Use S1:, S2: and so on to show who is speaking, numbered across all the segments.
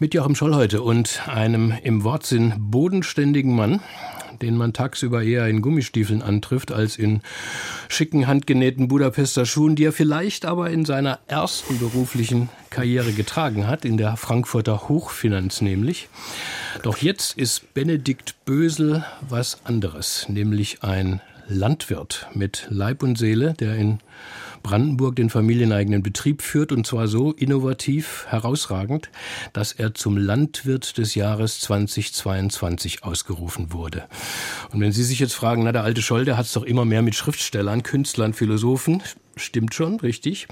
S1: Mit Joachim Scholl heute und einem im Wortsinn bodenständigen Mann, den man tagsüber eher in Gummistiefeln antrifft als in schicken handgenähten Budapester Schuhen, die er vielleicht aber in seiner ersten beruflichen Karriere getragen hat, in der Frankfurter Hochfinanz nämlich. Doch jetzt ist Benedikt Bösel was anderes, nämlich ein Landwirt mit Leib und Seele, der in Brandenburg den familieneigenen Betrieb führt und zwar so innovativ, herausragend, dass er zum Landwirt des Jahres 2022 ausgerufen wurde. Und wenn Sie sich jetzt fragen, na der alte Scholl, der hat es doch immer mehr mit Schriftstellern, Künstlern, Philosophen, stimmt schon, richtig.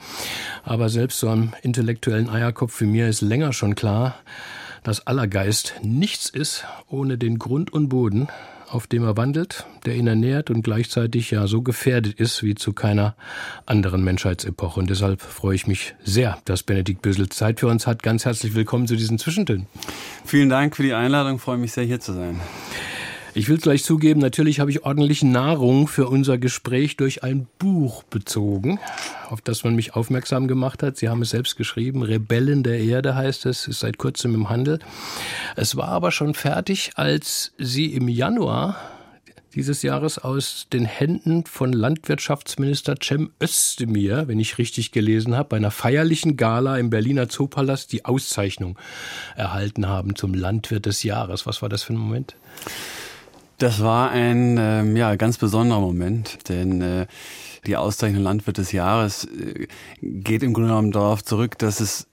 S1: Aber selbst so einem intellektuellen Eierkopf wie mir ist länger schon klar, dass aller Geist nichts ist ohne den Grund und Boden, auf dem er wandelt, der ihn ernährt und gleichzeitig ja so gefährdet ist wie zu keiner anderen Menschheitsepoche. Und deshalb freue ich mich sehr, dass Benedikt Büssel Zeit für uns hat. Ganz herzlich willkommen zu diesen Zwischentönen.
S2: Vielen Dank für die Einladung, ich freue mich sehr hier zu sein.
S1: Ich will es gleich zugeben, natürlich habe ich ordentlich Nahrung für unser Gespräch durch ein Buch bezogen, auf das man mich aufmerksam gemacht hat. Sie haben es selbst geschrieben, Rebellen der Erde heißt es, ist seit kurzem im Handel. Es war aber schon fertig, als Sie im Januar dieses Jahres aus den Händen von Landwirtschaftsminister Cem Özdemir, wenn ich richtig gelesen habe, bei einer feierlichen Gala im Berliner Zoopalast die Auszeichnung erhalten haben zum Landwirt des Jahres. Was war das für ein Moment?
S2: Das war ein ähm, ja, ganz besonderer Moment, denn äh, die Auszeichnung Landwirt des Jahres äh, geht im Grunde genommen darauf zurück, dass es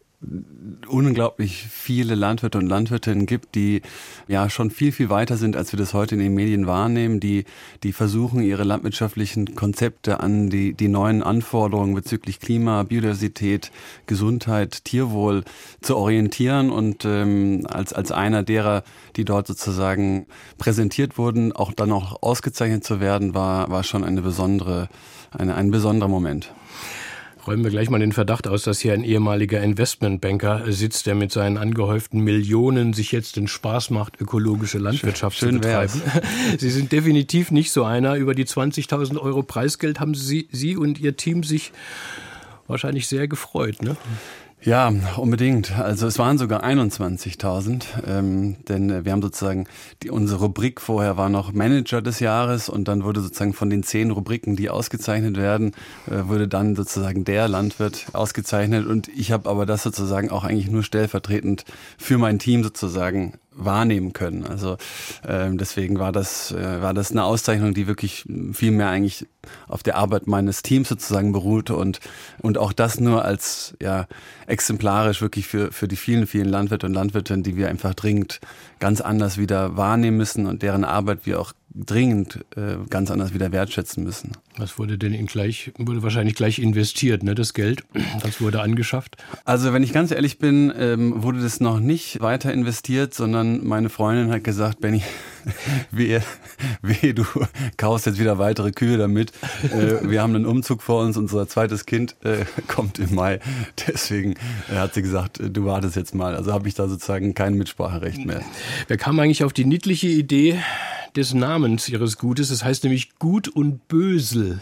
S2: unglaublich viele Landwirte und Landwirtinnen gibt, die ja schon viel, viel weiter sind, als wir das heute in den Medien wahrnehmen, die, die versuchen, ihre landwirtschaftlichen Konzepte an die, die neuen Anforderungen bezüglich Klima, Biodiversität, Gesundheit, Tierwohl zu orientieren. Und ähm, als, als einer derer, die dort sozusagen präsentiert wurden, auch dann auch ausgezeichnet zu werden, war, war schon eine besondere, eine, ein besonderer Moment
S1: räumen wir gleich mal den Verdacht aus, dass hier ein ehemaliger Investmentbanker sitzt, der mit seinen angehäuften Millionen sich jetzt den Spaß macht, ökologische Landwirtschaft Schön, zu betreiben. Sie sind definitiv nicht so einer. Über die 20.000 Euro Preisgeld haben Sie, Sie und Ihr Team sich wahrscheinlich sehr gefreut, ne?
S2: Ja, unbedingt. Also es waren sogar 21.000, ähm, denn äh, wir haben sozusagen, die, unsere Rubrik vorher war noch Manager des Jahres und dann wurde sozusagen von den zehn Rubriken, die ausgezeichnet werden, äh, wurde dann sozusagen der Landwirt ausgezeichnet und ich habe aber das sozusagen auch eigentlich nur stellvertretend für mein Team sozusagen wahrnehmen können. Also ähm, deswegen war das äh, war das eine Auszeichnung, die wirklich viel mehr eigentlich auf der Arbeit meines Teams sozusagen beruhte und und auch das nur als ja exemplarisch wirklich für für die vielen vielen Landwirte und Landwirtinnen, die wir einfach dringend ganz anders wieder wahrnehmen müssen und deren Arbeit wir auch dringend äh, ganz anders wieder wertschätzen müssen.
S1: Was wurde denn in gleich, wurde wahrscheinlich gleich investiert, ne, das Geld? Das wurde angeschafft?
S2: Also, wenn ich ganz ehrlich bin, ähm, wurde das noch nicht weiter investiert, sondern meine Freundin hat gesagt, Benny, wehe, wehe, du kaufst jetzt wieder weitere Kühe damit. Äh, wir haben einen Umzug vor uns, unser zweites Kind äh, kommt im Mai. Deswegen äh, hat sie gesagt, äh, du wartest jetzt mal. Also habe ich da sozusagen kein Mitspracherecht mehr.
S1: Wer kam eigentlich auf die niedliche Idee, des Namens ihres Gutes. Es das heißt nämlich Gut und Bösel.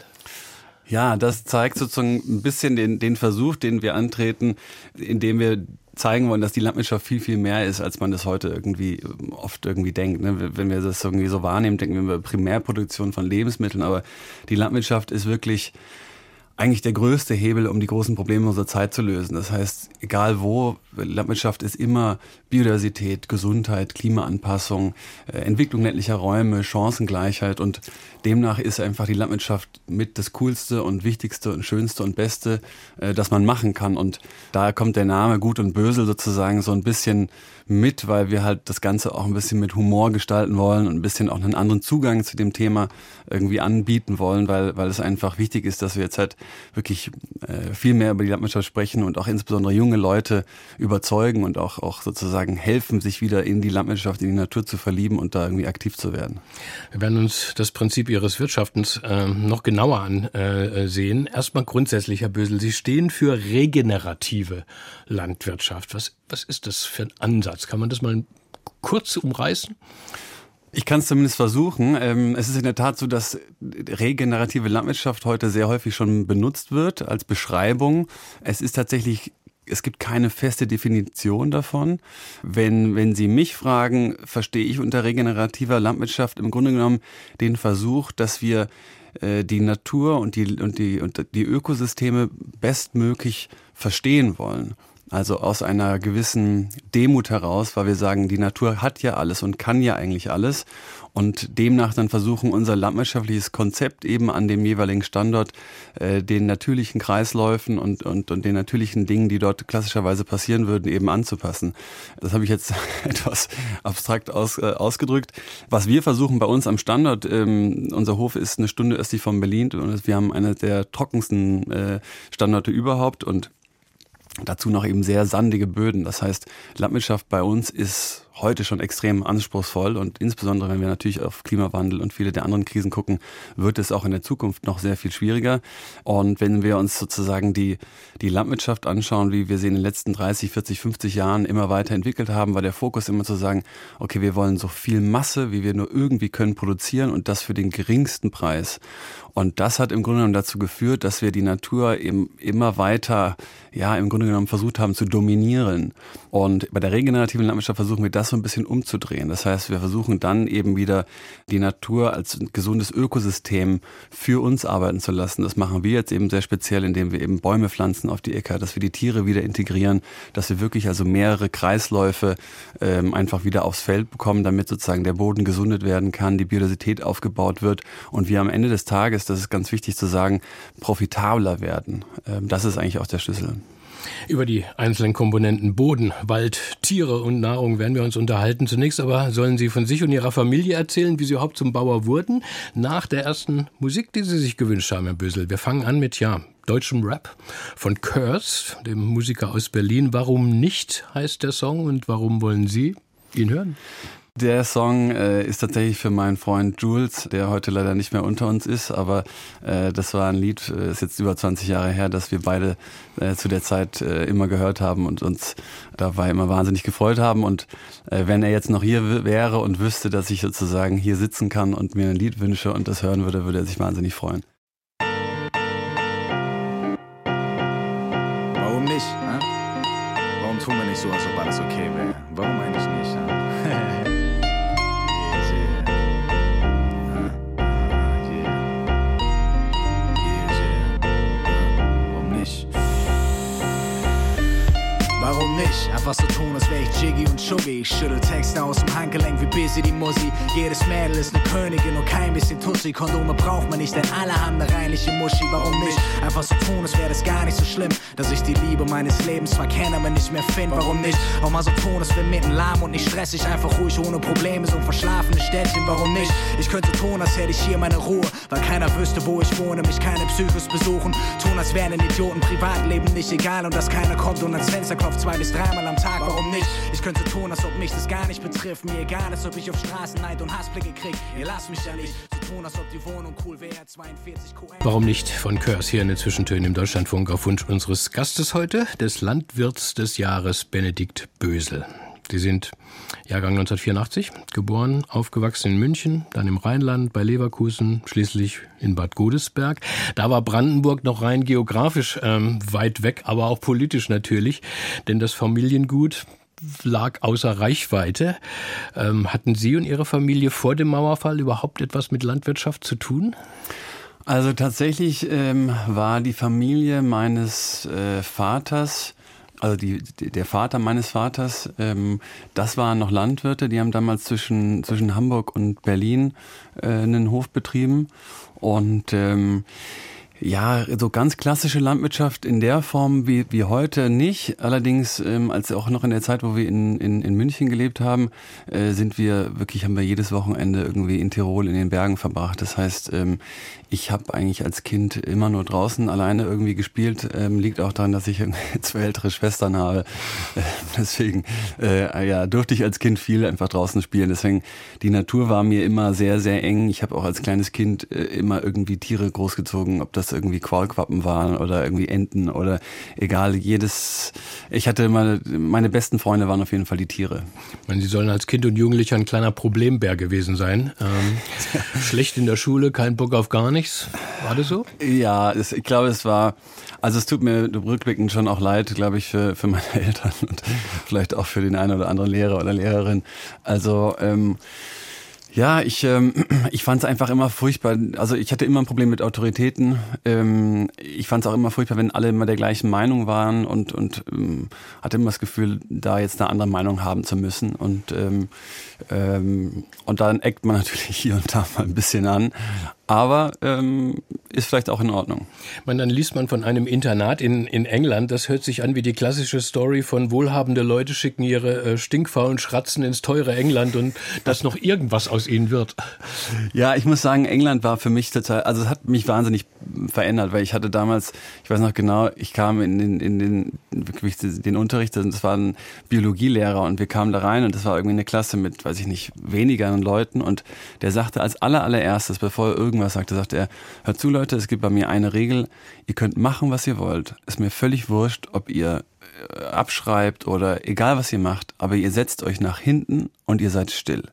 S2: Ja, das zeigt sozusagen ein bisschen den, den Versuch, den wir antreten, indem wir zeigen wollen, dass die Landwirtschaft viel, viel mehr ist, als man das heute irgendwie oft irgendwie denkt. Ne? Wenn wir das irgendwie so wahrnehmen, denken wir über Primärproduktion von Lebensmitteln, aber die Landwirtschaft ist wirklich eigentlich der größte Hebel, um die großen Probleme unserer Zeit zu lösen. Das heißt, egal wo, Landwirtschaft ist immer Biodiversität, Gesundheit, Klimaanpassung, äh, Entwicklung ländlicher Räume, Chancengleichheit und demnach ist einfach die Landwirtschaft mit das Coolste und Wichtigste und Schönste und Beste, äh, das man machen kann. Und da kommt der Name Gut und Bösel sozusagen so ein bisschen mit, weil wir halt das Ganze auch ein bisschen mit Humor gestalten wollen und ein bisschen auch einen anderen Zugang zu dem Thema irgendwie anbieten wollen, weil, weil es einfach wichtig ist, dass wir jetzt halt wirklich äh, viel mehr über die Landwirtschaft sprechen und auch insbesondere junge Leute überzeugen und auch, auch sozusagen helfen, sich wieder in die Landwirtschaft, in die Natur zu verlieben und da irgendwie aktiv zu werden.
S1: Wir werden uns das Prinzip Ihres Wirtschaftens äh, noch genauer ansehen. Äh, Erstmal grundsätzlich, Herr Bösel, Sie stehen für regenerative Landwirtschaft. Was, was ist das für ein Ansatz? Kann man das mal kurz umreißen?
S2: Ich kann es zumindest versuchen. Ähm, es ist in der Tat so, dass regenerative Landwirtschaft heute sehr häufig schon benutzt wird als Beschreibung. Es ist tatsächlich es gibt keine feste Definition davon. Wenn, wenn Sie mich fragen, verstehe ich unter regenerativer Landwirtschaft im Grunde genommen den Versuch, dass wir äh, die Natur und die, und, die, und die Ökosysteme bestmöglich verstehen wollen. Also aus einer gewissen Demut heraus, weil wir sagen, die Natur hat ja alles und kann ja eigentlich alles. Und demnach dann versuchen, unser landwirtschaftliches Konzept eben an dem jeweiligen Standort äh, den natürlichen Kreisläufen und, und, und den natürlichen Dingen, die dort klassischerweise passieren würden, eben anzupassen. Das habe ich jetzt etwas abstrakt aus, äh, ausgedrückt. Was wir versuchen bei uns am Standort, ähm, unser Hof ist eine Stunde östlich von Berlin und wir haben eine der trockensten äh, Standorte überhaupt und Dazu noch eben sehr sandige Böden. Das heißt, Landwirtschaft bei uns ist heute schon extrem anspruchsvoll und insbesondere wenn wir natürlich auf Klimawandel und viele der anderen Krisen gucken, wird es auch in der Zukunft noch sehr viel schwieriger. Und wenn wir uns sozusagen die, die Landwirtschaft anschauen, wie wir sie in den letzten 30, 40, 50 Jahren immer weiter entwickelt haben, war der Fokus immer zu sagen, okay, wir wollen so viel Masse, wie wir nur irgendwie können produzieren und das für den geringsten Preis. Und das hat im Grunde genommen dazu geführt, dass wir die Natur eben immer weiter, ja, im Grunde genommen versucht haben zu dominieren. Und bei der regenerativen Landwirtschaft versuchen wir das so ein bisschen umzudrehen. Das heißt, wir versuchen dann eben wieder die Natur als gesundes Ökosystem für uns arbeiten zu lassen. Das machen wir jetzt eben sehr speziell, indem wir eben Bäume pflanzen auf die Äcker, dass wir die Tiere wieder integrieren, dass wir wirklich also mehrere Kreisläufe ähm, einfach wieder aufs Feld bekommen, damit sozusagen der Boden gesundet werden kann, die Biodiversität aufgebaut wird und wir am Ende des Tages das ist ganz wichtig zu sagen, profitabler werden. Ähm, das ist eigentlich auch der Schlüssel.
S1: Über die einzelnen Komponenten Boden, Wald, Tiere und Nahrung werden wir uns unterhalten. Zunächst aber sollen Sie von sich und Ihrer Familie erzählen, wie Sie überhaupt zum Bauer wurden, nach der ersten Musik, die Sie sich gewünscht haben, Herr Bösel. Wir fangen an mit, ja, deutschem Rap von Curse, dem Musiker aus Berlin. Warum nicht heißt der Song und warum wollen Sie ihn hören?
S2: Der Song äh, ist tatsächlich für meinen Freund Jules, der heute leider nicht mehr unter uns ist, aber äh, das war ein Lied, äh, ist jetzt über 20 Jahre her, dass wir beide äh, zu der Zeit äh, immer gehört haben und uns dabei immer wahnsinnig gefreut haben. Und äh, wenn er jetzt noch hier wäre und wüsste, dass ich sozusagen hier sitzen kann und mir ein Lied wünsche und das hören würde, würde er sich wahnsinnig freuen.
S3: Jiggy Ich schüttel Texte aus dem Handgelenk wie Busy die Musi. Jedes Mädel ist ne Königin und kein bisschen Tussi. Kondome braucht man nicht, denn alle haben ne reinliche Muschi. Warum nicht? Einfach so tun, als wäre das gar nicht so schlimm. Dass ich die Liebe meines Lebens zwar kenne, aber nicht mehr finde. Warum nicht? Auch mal so tun, als wär mitten lahm und nicht stressig. Einfach ruhig, ohne Probleme, so ein verschlafenes Städtchen. Warum nicht? Ich könnte tun, als hätte ich hier meine Ruhe. Weil keiner wüsste, wo ich wohne, mich keine Psychos besuchen. Tun, als wären Idioten Privatleben nicht egal und dass keiner kommt und ans Fenster klopft zwei bis dreimal am Tag. Warum nicht? Ich könnte tun, als ob mich das gar nicht betrifft. Mir egal, als ob ich auf Straßen und Hassblicke krieg. Ihr lasst mich ja nicht so tun, als ob die Wohnung cool wäre. 42 QM.
S1: Warum nicht von Curse hier in den Zwischentönen im Deutschlandfunk auf Wunsch unseres Gastes heute, des Landwirts des Jahres Benedikt Bösel. Sie sind Jahrgang 1984, geboren, aufgewachsen in München, dann im Rheinland, bei Leverkusen, schließlich in Bad Godesberg. Da war Brandenburg noch rein geografisch ähm, weit weg, aber auch politisch natürlich, denn das Familiengut lag außer Reichweite. Ähm, hatten Sie und Ihre Familie vor dem Mauerfall überhaupt etwas mit Landwirtschaft zu tun?
S2: Also tatsächlich ähm, war die Familie meines äh, Vaters also die, der Vater meines Vaters, ähm, das waren noch Landwirte, die haben damals zwischen, zwischen Hamburg und Berlin äh, einen Hof betrieben. Und ähm, Ja, so ganz klassische Landwirtschaft in der Form wie, wie heute nicht. Allerdings, ähm, als auch noch in der Zeit, wo wir in, in, in München gelebt haben, äh, sind wir wirklich, haben wir jedes Wochenende irgendwie in Tirol in den Bergen verbracht. Das heißt, ähm, ich habe eigentlich als Kind immer nur draußen alleine irgendwie gespielt. Ähm, liegt auch daran, dass ich zwei ältere Schwestern habe. Äh, deswegen äh, ja, durfte ich als Kind viel einfach draußen spielen. Deswegen, die Natur war mir immer sehr, sehr eng. Ich habe auch als kleines Kind äh, immer irgendwie Tiere großgezogen, ob das irgendwie Qualquappen waren oder irgendwie Enten oder egal, jedes, ich hatte immer, meine besten Freunde waren auf jeden Fall die Tiere.
S1: Ich meine, Sie sollen als Kind und Jugendlicher ein kleiner Problembär gewesen sein. Ähm, schlecht in der Schule, kein Bock auf gar nichts. War das so?
S2: Ja, es, ich glaube, es war, also es tut mir rückblickend schon auch leid, glaube ich, für, für meine Eltern und vielleicht auch für den einen oder anderen Lehrer oder Lehrerin. Also, ähm, ja, ich, ähm, ich fand es einfach immer furchtbar. Also ich hatte immer ein Problem mit Autoritäten. Ähm, ich fand es auch immer furchtbar, wenn alle immer der gleichen Meinung waren und, und ähm, hatte immer das Gefühl, da jetzt eine andere Meinung haben zu müssen. Und, ähm, ähm, und dann eckt man natürlich hier und da mal ein bisschen an. Aber ähm, ist vielleicht auch in Ordnung.
S1: Man, dann liest man von einem Internat in, in England. Das hört sich an wie die klassische Story von wohlhabende Leute schicken ihre äh, stinkfaulen Schratzen ins teure England und dass noch irgendwas aus ihnen wird.
S2: Ja, ich muss sagen, England war für mich total, also es hat mich wahnsinnig verändert, weil ich hatte damals, ich weiß noch genau, ich kam in den, in den, wirklich den Unterricht, das war ein Biologielehrer und wir kamen da rein und das war irgendwie eine Klasse mit, weiß ich nicht, weniger Leuten und der sagte als aller, allererstes, bevor er irgendwas sagte, sagte er, hört zu Leute, es gibt bei mir eine Regel, ihr könnt machen, was ihr wollt. Ist mir völlig wurscht, ob ihr äh, abschreibt oder egal was ihr macht, aber ihr setzt euch nach hinten und ihr seid still.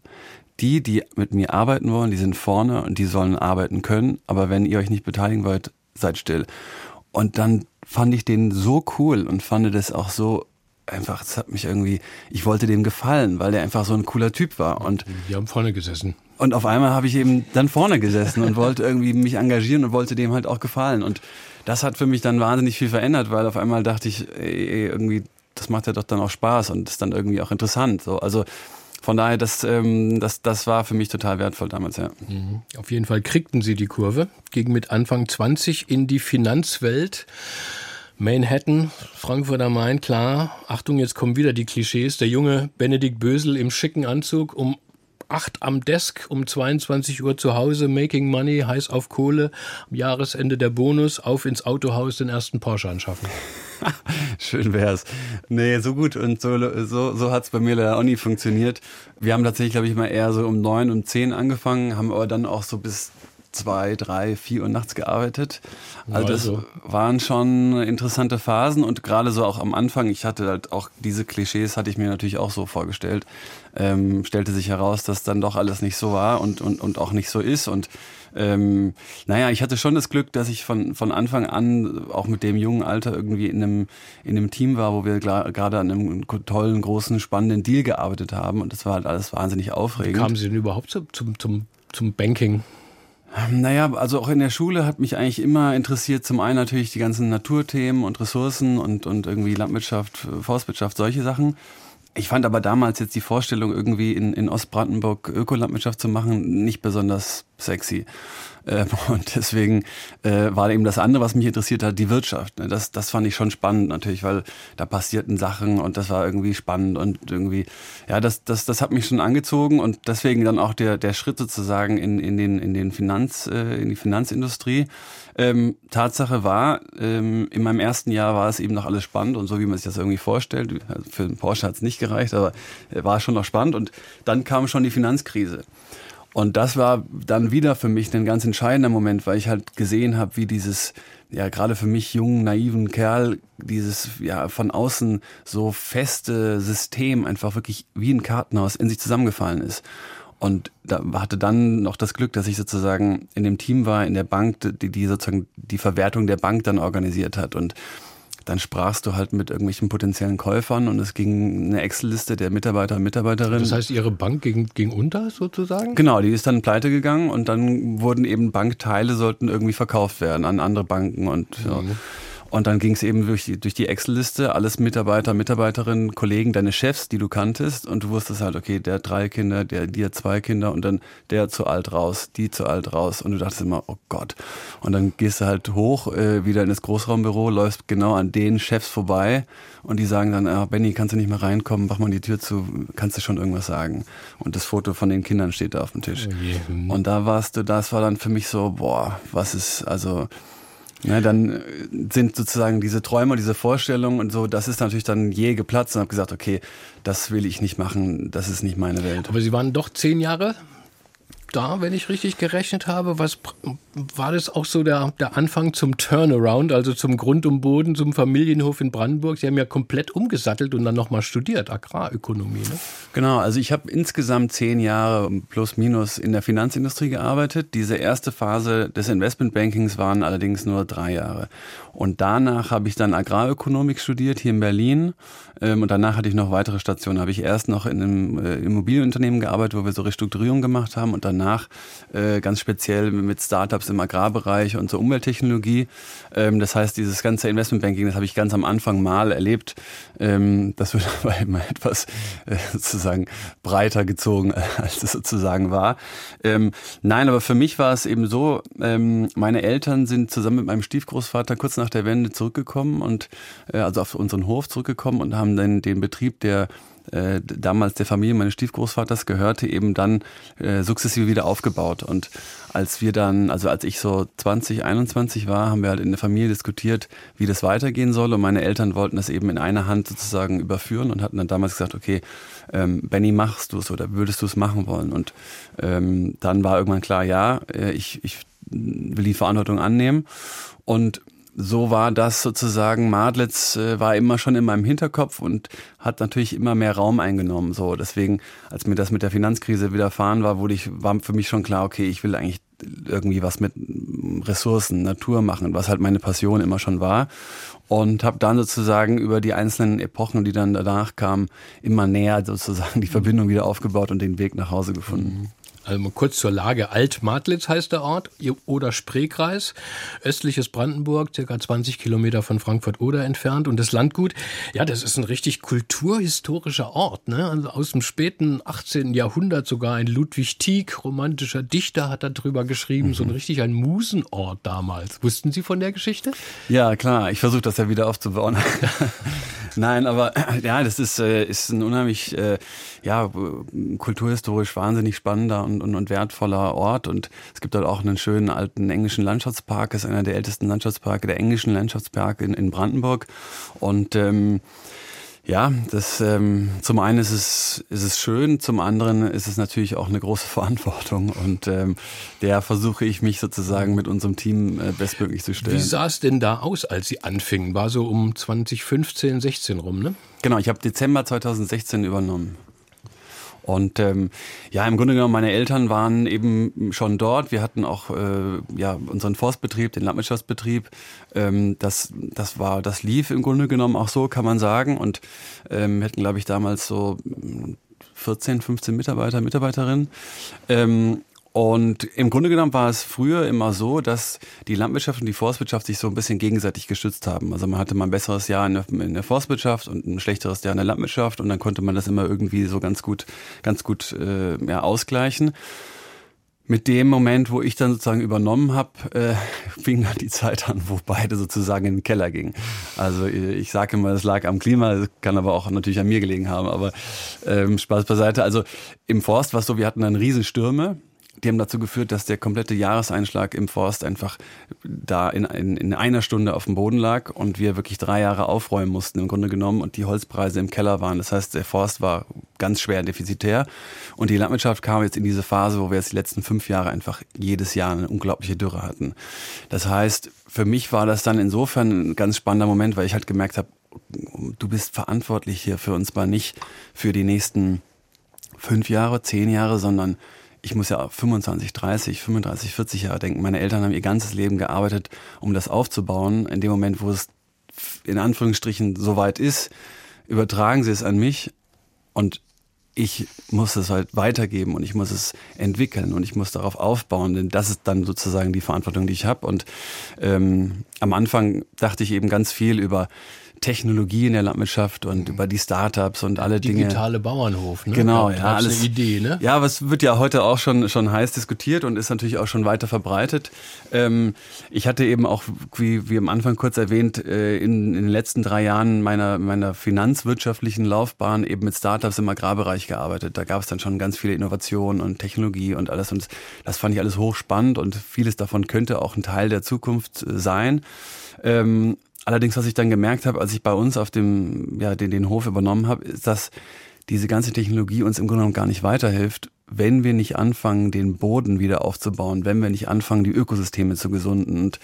S2: Die, die mit mir arbeiten wollen, die sind vorne und die sollen arbeiten können, aber wenn ihr euch nicht beteiligen wollt, seid still. Und dann fand ich den so cool und fand das auch so einfach, es hat mich irgendwie, ich wollte dem gefallen, weil der einfach so ein cooler Typ war. Und
S1: wir haben vorne gesessen.
S2: Und auf einmal habe ich eben dann vorne gesessen und wollte irgendwie mich engagieren und wollte dem halt auch gefallen. Und das hat für mich dann wahnsinnig viel verändert, weil auf einmal dachte ich, ey, irgendwie, das macht ja doch dann auch Spaß und ist dann irgendwie auch interessant. So, also von daher, das, ähm, das, das war für mich total wertvoll damals, ja.
S1: Mhm. Auf jeden Fall kriegten Sie die Kurve, gingen mit Anfang 20 in die Finanzwelt. Manhattan, Frankfurt am Main, klar. Achtung, jetzt kommen wieder die Klischees. Der junge Benedikt Bösel im schicken Anzug um 8 am Desk, um 22 Uhr zu Hause, making money, heiß auf Kohle, am Jahresende der Bonus, auf ins Autohaus den ersten Porsche anschaffen.
S2: Schön wär's. Nee, so gut und so, so, so hat's bei mir leider auch nie funktioniert. Wir haben tatsächlich, glaube ich, mal eher so um neun, um zehn angefangen, haben aber dann auch so bis zwei, drei, vier Uhr nachts gearbeitet. Also das also. waren schon interessante Phasen und gerade so auch am Anfang, ich hatte halt auch diese Klischees hatte ich mir natürlich auch so vorgestellt. Ähm, stellte sich heraus, dass dann doch alles nicht so war und, und, und auch nicht so ist und ähm, naja, ich hatte schon das Glück, dass ich von, von Anfang an auch mit dem jungen Alter irgendwie in einem, in einem Team war, wo wir gerade an einem tollen, großen, spannenden Deal gearbeitet haben und das war halt alles wahnsinnig aufregend. Wie
S1: kamen Sie denn überhaupt zum, zum, zum Banking?
S2: Naja, also auch in der Schule hat mich eigentlich immer interessiert, zum einen natürlich die ganzen Naturthemen und Ressourcen und, und irgendwie Landwirtschaft, Forstwirtschaft, solche Sachen. Ich fand aber damals jetzt die Vorstellung, irgendwie in, in Ostbrandenburg Ökolandwirtschaft zu machen, nicht besonders sexy. Ähm, und deswegen äh, war eben das andere, was mich interessiert hat, die Wirtschaft. Ne? Das, das fand ich schon spannend natürlich, weil da passierten Sachen und das war irgendwie spannend und irgendwie, ja, das, das, das hat mich schon angezogen und deswegen dann auch der, der Schritt sozusagen in, in, den, in, den Finanz, äh, in die Finanzindustrie. Ähm, Tatsache war, ähm, in meinem ersten Jahr war es eben noch alles spannend und so, wie man sich das irgendwie vorstellt. Für einen Porsche hat es nicht gereicht, aber war schon noch spannend. Und dann kam schon die Finanzkrise. Und das war dann wieder für mich ein ganz entscheidender Moment, weil ich halt gesehen habe, wie dieses, ja, gerade für mich jungen, naiven Kerl, dieses, ja, von außen so feste System einfach wirklich wie ein Kartenhaus in sich zusammengefallen ist. Und da hatte dann noch das Glück, dass ich sozusagen in dem Team war, in der Bank, die, die sozusagen die Verwertung der Bank dann organisiert hat. Und dann sprachst du halt mit irgendwelchen potenziellen Käufern und es ging eine Excel-Liste der Mitarbeiter und Mitarbeiterinnen.
S1: Das heißt, Ihre Bank ging, ging unter sozusagen?
S2: Genau, die ist dann pleite gegangen und dann wurden eben Bankteile sollten irgendwie verkauft werden an andere Banken und mhm. Und dann ging es eben durch die, durch die Excel-Liste, alles Mitarbeiter, Mitarbeiterinnen, Kollegen, deine Chefs, die du kanntest. Und du wusstest halt, okay, der hat drei Kinder, der, die hat zwei Kinder und dann der zu alt raus, die zu alt raus. Und du dachtest immer, oh Gott. Und dann gehst du halt hoch, äh, wieder in das Großraumbüro, läufst genau an den Chefs vorbei und die sagen dann, ah, Benny, kannst du nicht mehr reinkommen, mach mal die Tür zu, kannst du schon irgendwas sagen. Und das Foto von den Kindern steht da auf dem Tisch. Oh und da warst du, das war dann für mich so, boah, was ist, also ja, dann äh, sind sozusagen diese Träume, diese Vorstellungen und so, das ist natürlich dann je geplatzt und habe gesagt, okay, das will ich nicht machen, das ist nicht meine Welt.
S1: Aber Sie waren doch zehn Jahre da, wenn ich richtig gerechnet habe. Was war das auch so der, der Anfang zum Turnaround, also zum Grund und Boden, zum Familienhof in Brandenburg? Sie haben ja komplett umgesattelt und dann nochmal studiert, Agrarökonomie. Ne?
S2: Genau, also ich habe insgesamt zehn Jahre plus minus in der Finanzindustrie gearbeitet. Diese erste Phase des Investmentbankings waren allerdings nur drei Jahre. Und danach habe ich dann Agrarökonomik studiert hier in Berlin. Ähm, und danach hatte ich noch weitere Stationen. Habe ich erst noch in einem äh, Immobilienunternehmen gearbeitet, wo wir so Restrukturierung gemacht haben. Und danach äh, ganz speziell mit Startups im Agrarbereich und so Umwelttechnologie. Ähm, das heißt, dieses ganze Investmentbanking, das habe ich ganz am Anfang mal erlebt. Ähm, das wird aber immer etwas äh, sozusagen breiter gezogen, als es sozusagen war. Nein, aber für mich war es eben so, meine Eltern sind zusammen mit meinem Stiefgroßvater kurz nach der Wende zurückgekommen und äh, also auf unseren Hof zurückgekommen und haben dann den Betrieb, der äh, damals der Familie meines Stiefgroßvaters gehörte, eben dann äh, sukzessive wieder aufgebaut. Und als wir dann, also als ich so 20, 21 war, haben wir halt in der Familie diskutiert, wie das weitergehen soll. Und meine Eltern wollten das eben in einer Hand sozusagen überführen und hatten dann damals gesagt, okay, ähm, Benny, machst du es oder würdest du es machen wollen? Und ähm, dann war irgendwann klar, ja, äh, ich, ich will die Verantwortung annehmen. Und so war das sozusagen, Madlitz äh, war immer schon in meinem Hinterkopf und hat natürlich immer mehr Raum eingenommen. So, deswegen, als mir das mit der Finanzkrise widerfahren war, wurde ich, war für mich schon klar, okay, ich will eigentlich irgendwie was mit Ressourcen, Natur machen, was halt meine Passion immer schon war. Und habe dann sozusagen über die einzelnen Epochen, die dann danach kamen, immer näher sozusagen die Verbindung wieder aufgebaut und den Weg nach Hause gefunden.
S1: Also kurz zur Lage. Alt-Madlitz heißt der Ort oder Spreekreis. Östliches Brandenburg, circa 20 Kilometer von Frankfurt-Oder entfernt. Und das Landgut, ja, das ist ein richtig kulturhistorischer Ort. Ne? Also aus dem späten 18. Jahrhundert sogar ein Ludwig Tieck, romantischer Dichter, hat darüber geschrieben. Mhm. So ein richtig ein Musenort damals. Wussten Sie von der Geschichte?
S2: Ja, klar. Ich versuche das ja wieder aufzubauen. Nein, aber ja, das ist, äh, ist ein unheimlich, äh, ja, kulturhistorisch wahnsinnig spannender und, und, und wertvoller Ort. Und es gibt dort auch einen schönen alten englischen Landschaftspark. Das ist einer der ältesten Landschaftsparke der englischen Landschaftsparke in, in Brandenburg. Und ähm, ja, das ähm, zum einen ist es, ist es schön, zum anderen ist es natürlich auch eine große Verantwortung und ähm, der versuche ich mich sozusagen mit unserem Team äh, bestmöglich zu stellen.
S1: Wie sah es denn da aus, als Sie anfingen? War so um 2015, 16 rum, ne?
S2: Genau, ich habe Dezember 2016 übernommen. Und ähm, ja, im Grunde genommen, meine Eltern waren eben schon dort. Wir hatten auch äh, ja unseren Forstbetrieb, den Landwirtschaftsbetrieb. Ähm, das, das war, das lief im Grunde genommen auch so, kann man sagen. Und ähm, wir hatten, glaube ich, damals so 14, 15 Mitarbeiter, Mitarbeiterinnen. Ähm, und im Grunde genommen war es früher immer so, dass die Landwirtschaft und die Forstwirtschaft sich so ein bisschen gegenseitig gestützt haben. Also man hatte mal ein besseres Jahr in der, in der Forstwirtschaft und ein schlechteres Jahr in der Landwirtschaft und dann konnte man das immer irgendwie so ganz gut, ganz gut äh, ja, ausgleichen. Mit dem Moment, wo ich dann sozusagen übernommen habe, äh, fing dann die Zeit an, wo beide sozusagen in den Keller gingen. Also äh, ich sage immer, es lag am Klima, kann aber auch natürlich an mir gelegen haben. Aber ähm, Spaß beiseite. Also im Forst war es so, wir hatten dann Riesenstürme die haben dazu geführt, dass der komplette Jahreseinschlag im Forst einfach da in, in, in einer Stunde auf dem Boden lag und wir wirklich drei Jahre aufräumen mussten im Grunde genommen und die Holzpreise im Keller waren. Das heißt, der Forst war ganz schwer defizitär und die Landwirtschaft kam jetzt in diese Phase, wo wir jetzt die letzten fünf Jahre einfach jedes Jahr eine unglaubliche Dürre hatten. Das heißt, für mich war das dann insofern ein ganz spannender Moment, weil ich halt gemerkt habe, du bist verantwortlich hier für uns mal nicht für die nächsten fünf Jahre, zehn Jahre, sondern ich muss ja 25, 30, 35, 40 Jahre denken. Meine Eltern haben ihr ganzes Leben gearbeitet, um das aufzubauen. In dem Moment, wo es in Anführungsstrichen soweit ist, übertragen sie es an mich und ich muss es halt weitergeben und ich muss es entwickeln und ich muss darauf aufbauen, denn das ist dann sozusagen die Verantwortung, die ich habe. Und ähm, am Anfang dachte ich eben ganz viel über Technologie in der Landwirtschaft und über die Startups und alle
S1: Digitale
S2: Dinge.
S1: Digitale Bauernhof, ne?
S2: Genau, ja, alles
S1: eine Idee, ne?
S2: Ja, es wird ja heute auch schon schon heiß diskutiert und ist natürlich auch schon weiter verbreitet. Ähm, ich hatte eben auch, wie, wie am Anfang kurz erwähnt, äh, in, in den letzten drei Jahren meiner meiner finanzwirtschaftlichen Laufbahn eben mit Startups im Agrarbereich gearbeitet. Da gab es dann schon ganz viele Innovationen und Technologie und alles und das fand ich alles hochspannend und vieles davon könnte auch ein Teil der Zukunft äh, sein. Ähm, Allerdings, was ich dann gemerkt habe, als ich bei uns auf dem, ja, den, den Hof übernommen habe, ist, dass diese ganze Technologie uns im Grunde genommen gar nicht weiterhilft, wenn wir nicht anfangen, den Boden wieder aufzubauen, wenn wir nicht anfangen, die Ökosysteme zu gesunden. Und,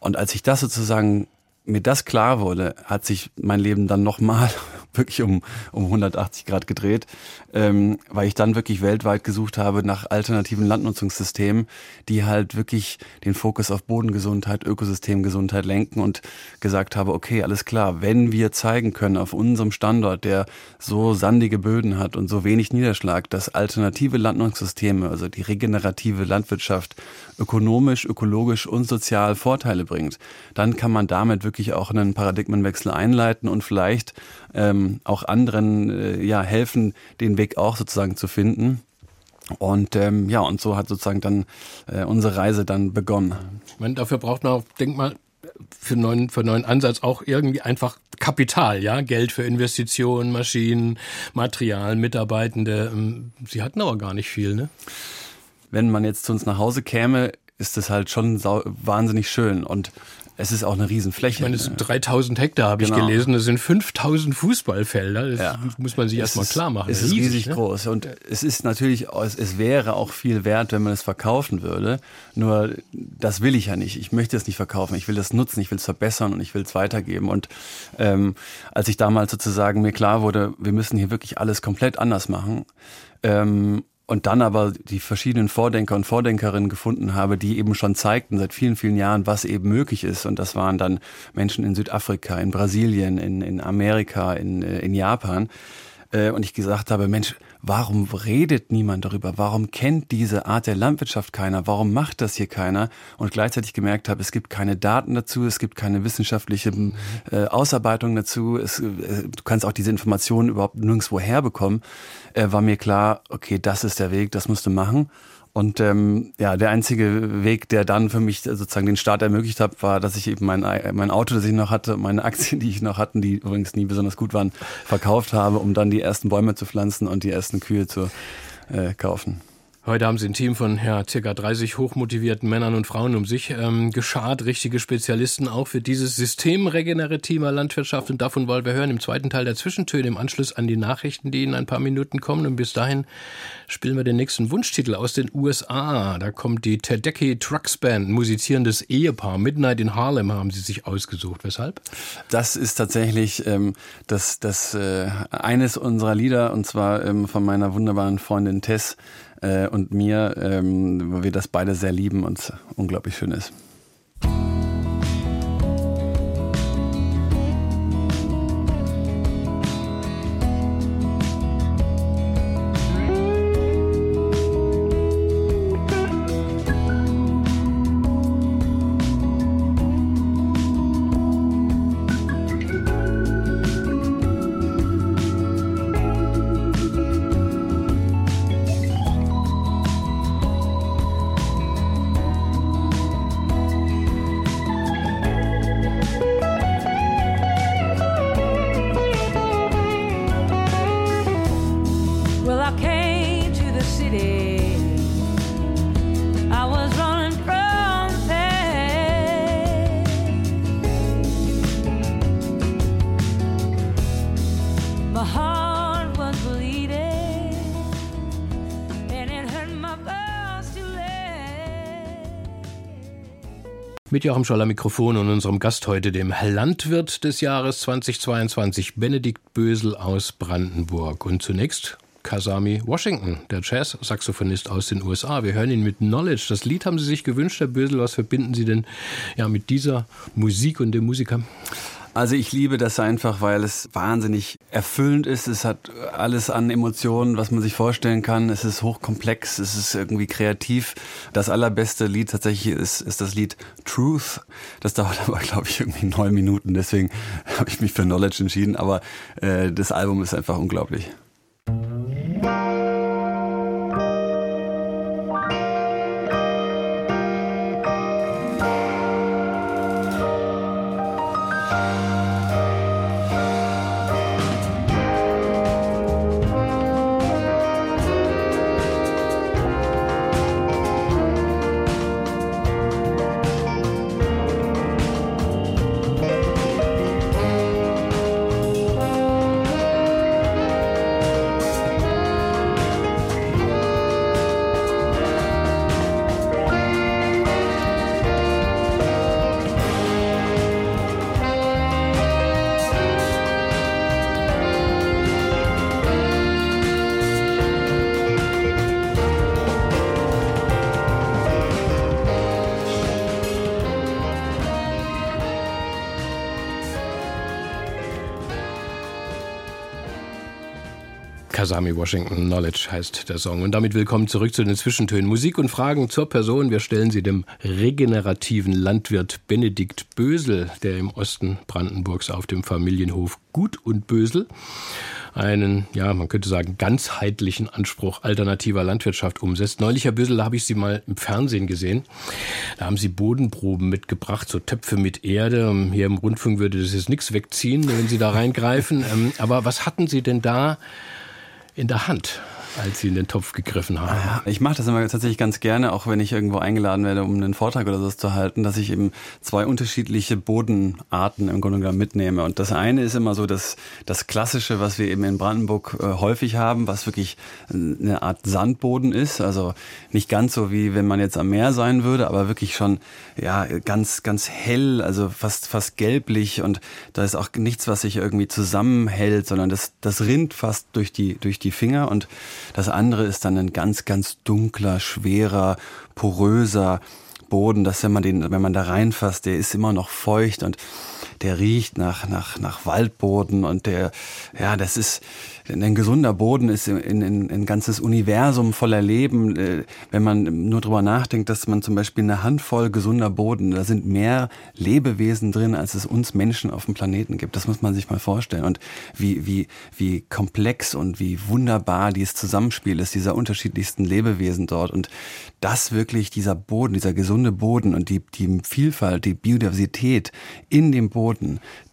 S2: und als ich das sozusagen mir das klar wurde, hat sich mein Leben dann nochmal wirklich um, um 180 Grad gedreht, ähm, weil ich dann wirklich weltweit gesucht habe nach alternativen Landnutzungssystemen, die halt wirklich den Fokus auf Bodengesundheit, Ökosystemgesundheit lenken und gesagt habe, okay, alles klar, wenn wir zeigen können auf unserem Standort, der so sandige Böden hat und so wenig Niederschlag, dass alternative Landnutzungssysteme, also die regenerative Landwirtschaft, ökonomisch, ökologisch und sozial Vorteile bringt, dann kann man damit wirklich auch einen Paradigmenwechsel einleiten und vielleicht ähm, auch anderen äh, ja helfen, den Weg auch sozusagen zu finden. Und ähm, ja, und so hat sozusagen dann äh, unsere Reise dann begonnen.
S1: Ich meine, dafür braucht man auch, denk mal, für einen neuen, für einen neuen Ansatz auch irgendwie einfach Kapital, ja, Geld für Investitionen, Maschinen, Material, Mitarbeitende. Ähm, Sie hatten aber gar nicht viel, ne?
S2: Wenn man jetzt zu uns nach Hause käme, ist das halt schon wahnsinnig schön und es ist auch eine Riesenfläche. Ich
S1: meine, es sind 3000 Hektar, habe genau. ich gelesen. Das sind 5000 Fußballfelder. Das ja. muss man sich erstmal klar machen.
S2: Es ist riesig, riesig ne? groß. Und es ist natürlich, es, es wäre auch viel wert, wenn man es verkaufen würde. Nur, das will ich ja nicht. Ich möchte es nicht verkaufen. Ich will das nutzen, ich will es verbessern und ich will es weitergeben. Und ähm, als ich damals sozusagen mir klar wurde, wir müssen hier wirklich alles komplett anders machen, ähm, und dann aber die verschiedenen Vordenker und Vordenkerinnen gefunden habe, die eben schon zeigten seit vielen, vielen Jahren, was eben möglich ist. Und das waren dann Menschen in Südafrika, in Brasilien, in, in Amerika, in, äh, in Japan. Äh, und ich gesagt habe, Mensch, warum redet niemand darüber? Warum kennt diese Art der Landwirtschaft keiner? Warum macht das hier keiner? Und gleichzeitig gemerkt habe, es gibt keine Daten dazu, es gibt keine wissenschaftliche äh, Ausarbeitung dazu, es, äh, du kannst auch diese Informationen überhaupt nirgendwo herbekommen, äh, war mir klar, okay, das ist der Weg, das musst du machen. Und ähm, ja, der einzige Weg, der dann für mich sozusagen den Start ermöglicht hat, war, dass ich eben mein, mein Auto, das ich noch hatte, meine Aktien, die ich noch hatten, die übrigens nie besonders gut waren, verkauft habe, um dann die ersten Bäume zu pflanzen und die ersten Kühe zu äh, kaufen.
S1: Heute haben Sie ein Team von ja, circa 30 hochmotivierten Männern und Frauen um sich ähm, geschart, richtige Spezialisten auch für dieses System regenerativer Landwirtschaft. Und davon wollen wir hören im zweiten Teil der Zwischentöne im Anschluss an die Nachrichten, die in ein paar Minuten kommen. Und bis dahin spielen wir den nächsten Wunschtitel aus den USA. Da kommt die Tedecki Trucks Band, musizierendes Ehepaar. Midnight in Harlem haben sie sich ausgesucht. Weshalb?
S2: Das ist tatsächlich ähm, das, das äh, eines unserer Lieder und zwar ähm, von meiner wunderbaren Freundin Tess äh, und mir, ähm, weil wir das beide sehr lieben und unglaublich schön ist.
S1: Mit Joachim Scholler Mikrofon und unserem Gast heute, dem Landwirt des Jahres 2022, Benedikt Bösel aus Brandenburg. Und zunächst Kasami Washington, der Jazz-Saxophonist aus den USA. Wir hören ihn mit Knowledge. Das Lied haben Sie sich gewünscht, Herr Bösel. Was verbinden Sie denn ja, mit dieser Musik und dem Musiker?
S2: Also ich liebe das einfach, weil es wahnsinnig erfüllend ist. Es hat alles an Emotionen, was man sich vorstellen kann. Es ist hochkomplex, es ist irgendwie kreativ. Das allerbeste Lied tatsächlich ist, ist das Lied Truth. Das dauert aber, glaube ich, irgendwie neun Minuten. Deswegen habe ich mich für Knowledge entschieden. Aber äh, das Album ist einfach unglaublich.
S1: Kasami Washington Knowledge heißt der Song. Und damit willkommen zurück zu den Zwischentönen. Musik und Fragen zur Person. Wir stellen sie dem regenerativen Landwirt Benedikt Bösel, der im Osten Brandenburgs auf dem Familienhof Gut und Bösel einen, ja, man könnte sagen, ganzheitlichen Anspruch alternativer Landwirtschaft umsetzt. Neulich, Herr Bösel, habe ich Sie mal im Fernsehen gesehen. Da haben Sie Bodenproben mitgebracht, so Töpfe mit Erde. Hier im Rundfunk würde das jetzt nichts wegziehen, wenn Sie da reingreifen. Ähm, aber was hatten Sie denn da in der Hand als Sie in den Topf gegriffen haben.
S2: Ich mache das immer tatsächlich ganz gerne, auch wenn ich irgendwo eingeladen werde, um einen Vortrag oder so zu halten, dass ich eben zwei unterschiedliche Bodenarten im Grunde genommen mitnehme. Und das eine ist immer so das, das Klassische, was wir eben in Brandenburg äh, häufig haben, was wirklich eine Art Sandboden ist. Also nicht ganz so wie wenn man jetzt am Meer sein würde, aber wirklich schon ja ganz, ganz hell, also fast, fast gelblich. Und da ist auch nichts, was sich irgendwie zusammenhält, sondern das, das rinnt fast durch die, durch die Finger und das andere ist dann ein ganz, ganz dunkler, schwerer, poröser Boden, dass wenn man den, wenn man da reinfasst, der ist immer noch feucht und der riecht nach, nach, nach Waldboden und der, ja, das ist, ein gesunder Boden ist ein, ein, ein ganzes Universum voller Leben. Äh, wenn man nur drüber nachdenkt, dass man zum Beispiel eine Handvoll gesunder Boden, da sind mehr Lebewesen drin, als es uns Menschen auf dem Planeten gibt. Das muss man sich mal vorstellen. Und wie, wie, wie komplex und wie wunderbar dieses Zusammenspiel ist, dieser unterschiedlichsten Lebewesen dort. Und das wirklich, dieser Boden, dieser gesunde Boden und die, die Vielfalt, die Biodiversität in dem Boden,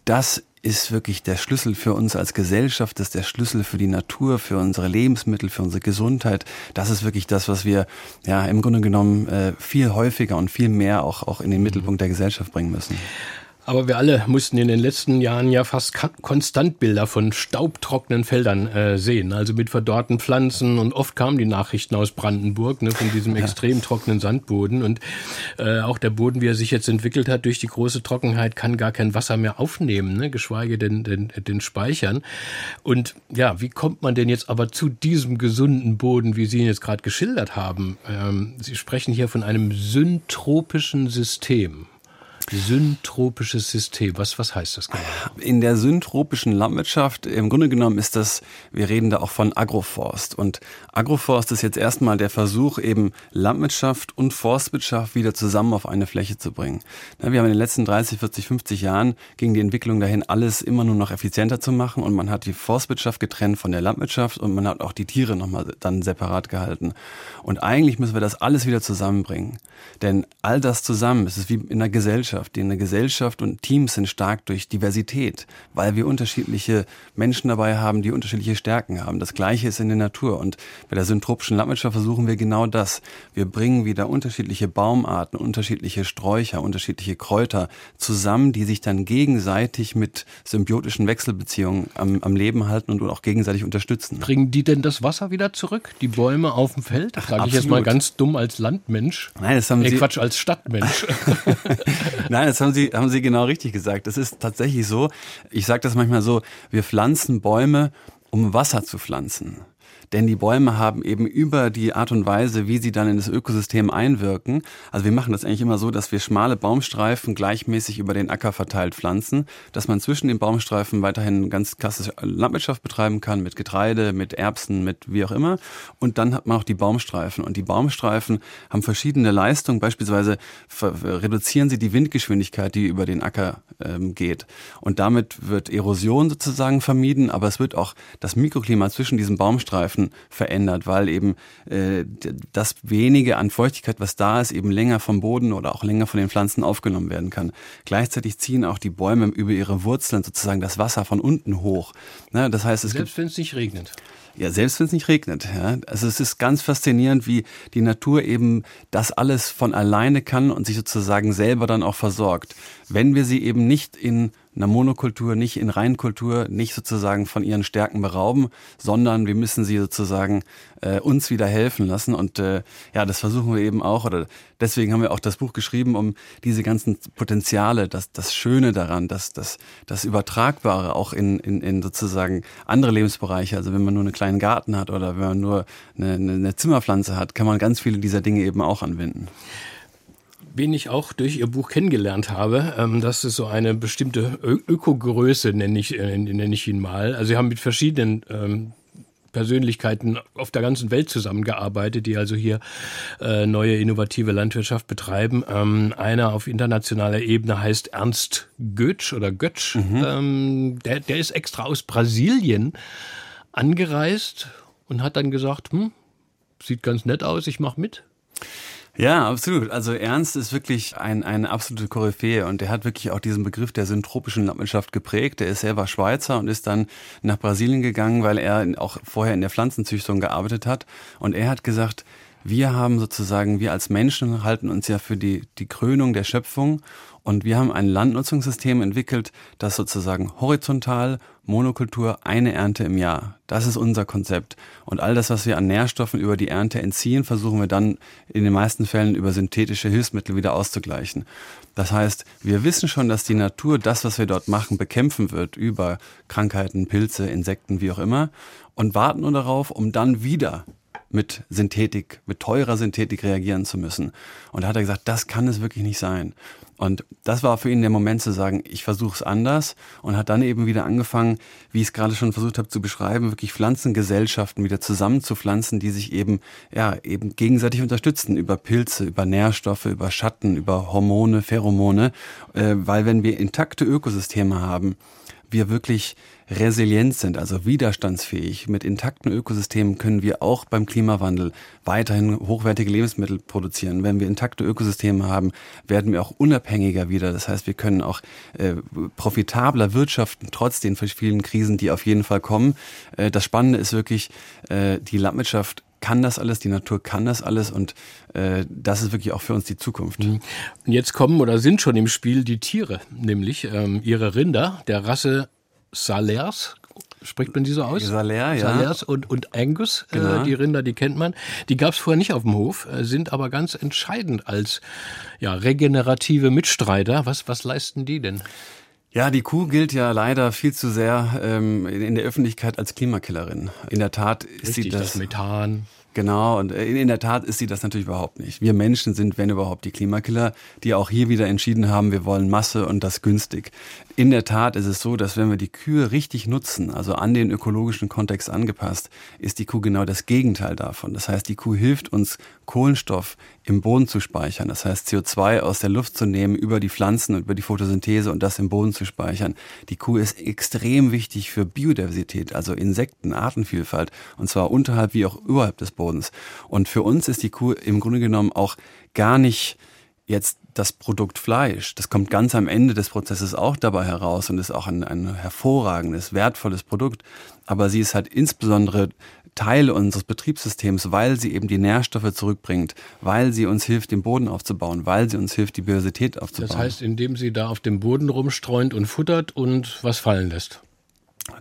S2: das ist wirklich der Schlüssel für uns als Gesellschaft, das ist der Schlüssel für die Natur, für unsere Lebensmittel, für unsere Gesundheit. Das ist wirklich das, was wir ja im Grunde genommen äh, viel häufiger und viel mehr auch, auch in den Mittelpunkt der Gesellschaft bringen müssen.
S1: Aber wir alle mussten in den letzten Jahren ja fast konstant Bilder von staubtrockenen Feldern äh, sehen, also mit verdorrten Pflanzen. Und oft kamen die Nachrichten aus Brandenburg ne, von diesem extrem trockenen Sandboden. Und äh, auch der Boden, wie er sich jetzt entwickelt hat, durch die große Trockenheit, kann gar kein Wasser mehr aufnehmen, ne, geschweige denn den, den speichern. Und ja, wie kommt man denn jetzt aber zu diesem gesunden Boden, wie Sie ihn jetzt gerade geschildert haben? Ähm, Sie sprechen hier von einem syntropischen System. Syntropisches System. Was, was heißt das genau?
S2: In der syntropischen Landwirtschaft, im Grunde genommen ist das, wir reden da auch von Agroforst. Und Agroforst ist jetzt erstmal der Versuch, eben Landwirtschaft und Forstwirtschaft wieder zusammen auf eine Fläche zu bringen. Wir haben in den letzten 30, 40, 50 Jahren ging die Entwicklung dahin, alles immer nur noch effizienter zu machen. Und man hat die Forstwirtschaft getrennt von der Landwirtschaft und man hat auch die Tiere nochmal dann separat gehalten. Und eigentlich müssen wir das alles wieder zusammenbringen. Denn all das zusammen, es ist wie in einer Gesellschaft, Gesellschaft. In der Gesellschaft und Teams sind stark durch Diversität, weil wir unterschiedliche Menschen dabei haben, die unterschiedliche Stärken haben. Das Gleiche ist in der Natur. Und bei der syntropischen Landwirtschaft versuchen wir genau das. Wir bringen wieder unterschiedliche Baumarten, unterschiedliche Sträucher, unterschiedliche Kräuter zusammen, die sich dann gegenseitig mit symbiotischen Wechselbeziehungen am, am Leben halten und auch gegenseitig unterstützen.
S1: Bringen die denn das Wasser wieder zurück? Die Bäume auf dem Feld? Sage ich jetzt mal ganz dumm als Landmensch.
S2: Nein, das haben
S1: nee,
S2: Sie.
S1: Quatsch, als Stadtmensch.
S2: Nein, das haben Sie, haben Sie genau richtig gesagt. Das ist tatsächlich so. Ich sage das manchmal so, wir pflanzen Bäume, um Wasser zu pflanzen. Denn die Bäume haben eben über die Art und Weise, wie sie dann in das Ökosystem einwirken, also wir machen das eigentlich immer so, dass wir schmale Baumstreifen gleichmäßig über den Acker verteilt pflanzen, dass man zwischen den Baumstreifen weiterhin ganz klassische Landwirtschaft betreiben kann, mit Getreide, mit Erbsen, mit wie auch immer. Und dann hat man auch die Baumstreifen. Und die Baumstreifen haben verschiedene Leistungen. Beispielsweise reduzieren sie die Windgeschwindigkeit, die über den Acker ähm, geht. Und damit wird Erosion sozusagen vermieden, aber es wird auch das Mikroklima zwischen diesen Baumstreifen verändert, weil eben äh, das wenige an Feuchtigkeit, was da ist, eben länger vom Boden oder auch länger von den Pflanzen aufgenommen werden kann. Gleichzeitig ziehen auch die Bäume über ihre Wurzeln sozusagen das Wasser von unten hoch.
S1: Ne, das heißt, es Selbst wenn es nicht regnet.
S2: Ja, selbst wenn es nicht regnet. Ja. Also es ist ganz faszinierend, wie die Natur eben das alles von alleine kann und sich sozusagen selber dann auch versorgt. Wenn wir sie eben nicht in einer Monokultur, nicht in Reinkultur, nicht sozusagen von ihren Stärken berauben, sondern wir müssen sie sozusagen äh, uns wieder helfen lassen. Und äh, ja, das versuchen wir eben auch. Oder deswegen haben wir auch das Buch geschrieben, um diese ganzen Potenziale, das, das Schöne daran, das, das, das Übertragbare auch in, in, in sozusagen andere Lebensbereiche. Also wenn man nur einen kleinen Garten hat oder wenn man nur eine, eine Zimmerpflanze hat, kann man ganz viele dieser Dinge eben auch anwenden
S1: wen ich auch durch Ihr Buch kennengelernt habe. Ähm, das ist so eine bestimmte Ö Ökogröße, nenne ich, äh, nenne ich ihn mal. Also Sie haben mit verschiedenen ähm, Persönlichkeiten auf der ganzen Welt zusammengearbeitet, die also hier äh, neue innovative Landwirtschaft betreiben. Ähm, einer auf internationaler Ebene heißt Ernst Götsch oder Götsch. Mhm. Ähm, der, der ist extra aus Brasilien angereist und hat dann gesagt, hm, sieht ganz nett aus, ich mache mit.
S2: Ja, absolut. Also Ernst ist wirklich ein, eine absolute Koryphäe und er hat wirklich auch diesen Begriff der syntropischen Landwirtschaft geprägt. Er ist selber Schweizer und ist dann nach Brasilien gegangen, weil er auch vorher in der Pflanzenzüchtung gearbeitet hat. Und er hat gesagt, wir haben sozusagen, wir als Menschen halten uns ja für die, die Krönung der Schöpfung und wir haben ein Landnutzungssystem entwickelt, das sozusagen horizontal, Monokultur, eine Ernte im Jahr. Das ist unser Konzept. Und all das, was wir an Nährstoffen über die Ernte entziehen, versuchen wir dann in den meisten Fällen über synthetische Hilfsmittel wieder auszugleichen. Das heißt, wir wissen schon, dass die Natur das, was wir dort machen, bekämpfen wird über Krankheiten, Pilze, Insekten, wie auch immer, und warten nur darauf, um dann wieder mit Synthetik, mit teurer Synthetik reagieren zu müssen. Und da hat er gesagt, das kann es wirklich nicht sein. Und das war für ihn der Moment zu sagen, ich versuche es anders und hat dann eben wieder angefangen, wie ich es gerade schon versucht habe zu beschreiben, wirklich Pflanzengesellschaften wieder zusammenzupflanzen, die sich eben, ja, eben gegenseitig unterstützen über Pilze, über Nährstoffe, über Schatten, über Hormone, Pheromone, äh, weil wenn wir intakte Ökosysteme haben, wir wirklich resilient sind, also widerstandsfähig. Mit intakten Ökosystemen können wir auch beim Klimawandel weiterhin hochwertige Lebensmittel produzieren. Wenn wir intakte Ökosysteme haben, werden wir auch unabhängiger wieder. Das heißt, wir können auch äh, profitabler wirtschaften, trotz den vielen Krisen, die auf jeden Fall kommen. Äh, das Spannende ist wirklich, äh, die Landwirtschaft kann das alles, die Natur kann das alles und äh, das ist wirklich auch für uns die Zukunft. Mhm.
S1: Und jetzt kommen oder sind schon im Spiel die Tiere, nämlich ähm, ihre Rinder der Rasse Salers, spricht man die so aus?
S2: Saler, ja.
S1: Salers und, und Angus, äh, genau. äh, die Rinder, die kennt man. Die gab es vorher nicht auf dem Hof, äh, sind aber ganz entscheidend als ja, regenerative Mitstreiter. Was, was leisten die denn?
S2: Ja, die Kuh gilt ja leider viel zu sehr ähm, in der Öffentlichkeit als Klimakillerin. In der Tat ist
S1: Richtig,
S2: sie
S1: das, das Methan.
S2: Genau, und äh, in der Tat ist sie das natürlich überhaupt nicht. Wir Menschen sind, wenn überhaupt, die Klimakiller, die auch hier wieder entschieden haben, wir wollen Masse und das günstig. In der Tat ist es so, dass wenn wir die Kühe richtig nutzen, also an den ökologischen Kontext angepasst, ist die Kuh genau das Gegenteil davon. Das heißt, die Kuh hilft uns, Kohlenstoff im Boden zu speichern. Das heißt, CO2 aus der Luft zu nehmen über die Pflanzen und über die Photosynthese und das im Boden zu speichern. Die Kuh ist extrem wichtig für Biodiversität, also Insekten, Artenvielfalt, und zwar unterhalb wie auch überhalb des Bodens. Und für uns ist die Kuh im Grunde genommen auch gar nicht jetzt das Produkt Fleisch, das kommt ganz am Ende des Prozesses auch dabei heraus und ist auch ein, ein hervorragendes, wertvolles Produkt. Aber sie ist halt insbesondere Teil unseres Betriebssystems, weil sie eben die Nährstoffe zurückbringt, weil sie uns hilft, den Boden aufzubauen, weil sie uns hilft, die Biodiversität aufzubauen.
S1: Das heißt, indem sie da auf dem Boden rumstreunt und futtert und was fallen lässt.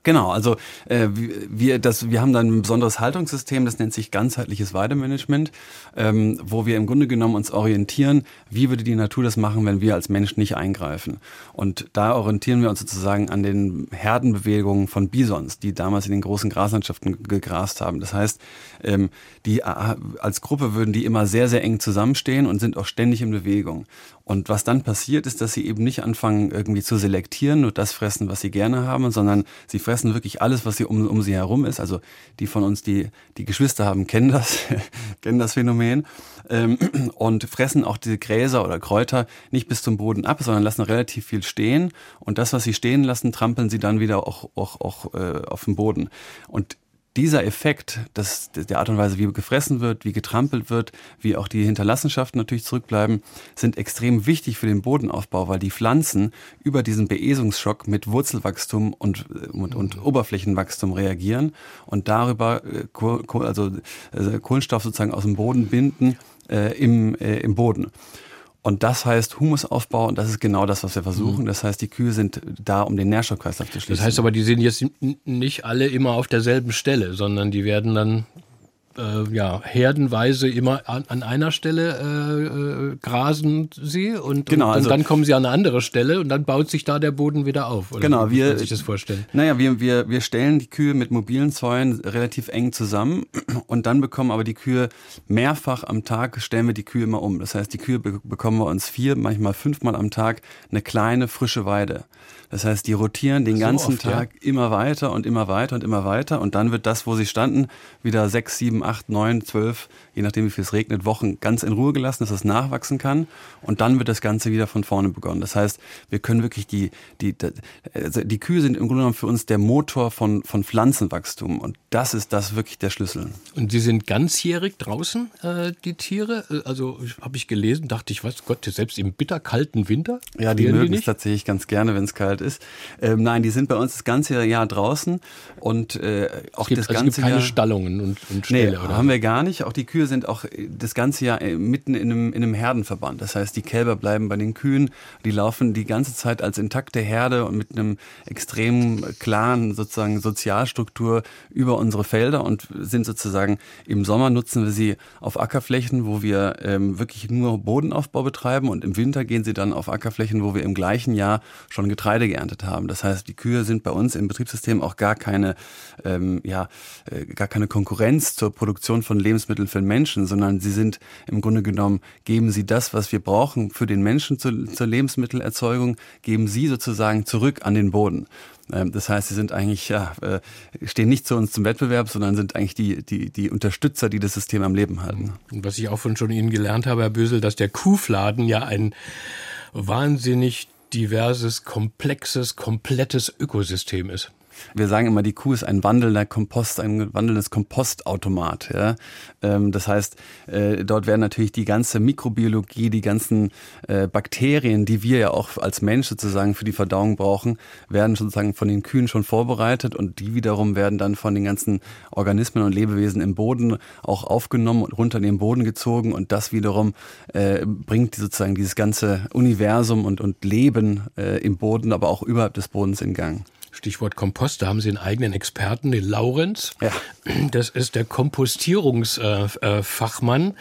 S2: Genau, also äh, wir, das, wir haben dann ein besonderes Haltungssystem, das nennt sich ganzheitliches Weidemanagement, ähm, wo wir im Grunde genommen uns orientieren, wie würde die Natur das machen, wenn wir als Mensch nicht eingreifen. Und da orientieren wir uns sozusagen an den Herdenbewegungen von Bisons, die damals in den großen Graslandschaften gegrast haben. Das heißt, ähm, die äh, als Gruppe würden die immer sehr, sehr eng zusammenstehen und sind auch ständig in Bewegung. Und was dann passiert, ist, dass sie eben nicht anfangen, irgendwie zu selektieren, nur das fressen, was sie gerne haben, sondern sie fressen wirklich alles, was sie um, um sie herum ist. Also die von uns, die, die Geschwister haben, kennen das, kennen das Phänomen. Ähm, und fressen auch diese Gräser oder Kräuter nicht bis zum Boden ab, sondern lassen relativ viel stehen. Und das, was sie stehen lassen, trampeln sie dann wieder auch, auch, auch äh, auf den Boden. Und dieser Effekt, dass der Art und Weise, wie gefressen wird, wie getrampelt wird, wie auch die Hinterlassenschaften natürlich zurückbleiben, sind extrem wichtig für den Bodenaufbau, weil die Pflanzen über diesen Beesungsschock mit Wurzelwachstum und, und, und mhm. Oberflächenwachstum reagieren und darüber äh, also äh, Kohlenstoff sozusagen aus dem Boden binden äh, im, äh, im Boden. Und das heißt Humusaufbau und das ist genau das, was wir versuchen. Mhm. Das heißt, die Kühe sind da, um den Nährstoffkreislauf zu schließen.
S1: Das heißt aber, die sind jetzt nicht alle immer auf derselben Stelle, sondern die werden dann äh, ja, herdenweise immer an, an einer Stelle äh, äh, grasen sie und, genau, und, also, dann kommen sie an eine andere Stelle und dann baut sich da der Boden wieder auf.
S2: Oder genau, wie wir
S1: sich das vorstellen.
S2: Naja, wir, wir, wir stellen die Kühe mit mobilen Zäunen relativ eng zusammen und dann bekommen aber die Kühe mehrfach am Tag stellen wir die Kühe immer um. Das heißt, die Kühe be bekommen wir uns vier, manchmal fünfmal am Tag eine kleine frische Weide. Das heißt, die rotieren den so ganzen oft, Tag ja. immer weiter und immer weiter und immer weiter und dann wird das, wo sie standen, wieder sechs, sieben, acht, neun, zwölf, je nachdem wie viel es regnet, Wochen ganz in Ruhe gelassen, dass es nachwachsen kann und dann wird das Ganze wieder von vorne begonnen. Das heißt, wir können wirklich die, die, also die Kühe sind im Grunde genommen für uns der Motor von, von Pflanzenwachstum und das ist das wirklich der Schlüssel.
S1: Und sie sind ganzjährig draußen, äh, die Tiere? Äh, also habe ich gelesen, dachte ich, was Gott, selbst im bitterkalten Winter?
S2: Ja, die mögen die es tatsächlich ganz gerne, wenn es kalt ist. Ähm, nein, die sind bei uns das ganze Jahr draußen und äh, auch
S1: gibt,
S2: das
S1: also
S2: ganze
S1: es gibt keine
S2: Jahr.
S1: Stallungen und, und Ställe,
S2: nee,
S1: oder?
S2: haben wir gar nicht. Auch die Kühe sind auch äh, das ganze Jahr äh, mitten in einem, in einem Herdenverband. Das heißt, die Kälber bleiben bei den Kühen, die laufen die ganze Zeit als intakte Herde und mit einem extrem klaren sozusagen Sozialstruktur über unsere Felder und sind sozusagen im Sommer nutzen wir sie auf Ackerflächen, wo wir ähm, wirklich nur Bodenaufbau betreiben und im Winter gehen sie dann auf Ackerflächen, wo wir im gleichen Jahr schon Getreide geerntet haben. Das heißt, die Kühe sind bei uns im Betriebssystem auch gar keine, ähm, ja, äh, gar keine Konkurrenz zur Produktion von Lebensmitteln für den Menschen, sondern sie sind im Grunde genommen, geben sie das, was wir brauchen für den Menschen zur, zur Lebensmittelerzeugung, geben sie sozusagen zurück an den Boden. Ähm, das heißt, sie sind eigentlich, ja, äh, stehen nicht zu uns zum Wettbewerb, sondern sind eigentlich die, die, die Unterstützer, die das System am Leben halten.
S1: Und was ich auch von schon Ihnen gelernt habe, Herr Bösel, dass der Kuhfladen ja ein wahnsinnig diverses, komplexes, komplettes Ökosystem ist.
S2: Wir sagen immer, die Kuh ist ein wandelnder Kompost, ein wandelndes Kompostautomat. Ja? Ähm, das heißt, äh, dort werden natürlich die ganze Mikrobiologie, die ganzen äh, Bakterien, die wir ja auch als Mensch sozusagen für die Verdauung brauchen, werden sozusagen von den Kühen schon vorbereitet und die wiederum werden dann von den ganzen Organismen und Lebewesen im Boden auch aufgenommen und runter in den Boden gezogen und das wiederum äh, bringt sozusagen dieses ganze Universum und, und Leben im Boden, aber auch überhalb des Bodens in Gang.
S1: Stichwort Kompost, da haben Sie einen eigenen Experten, den Laurenz. Ja. Das ist der Kompostierungsfachmann.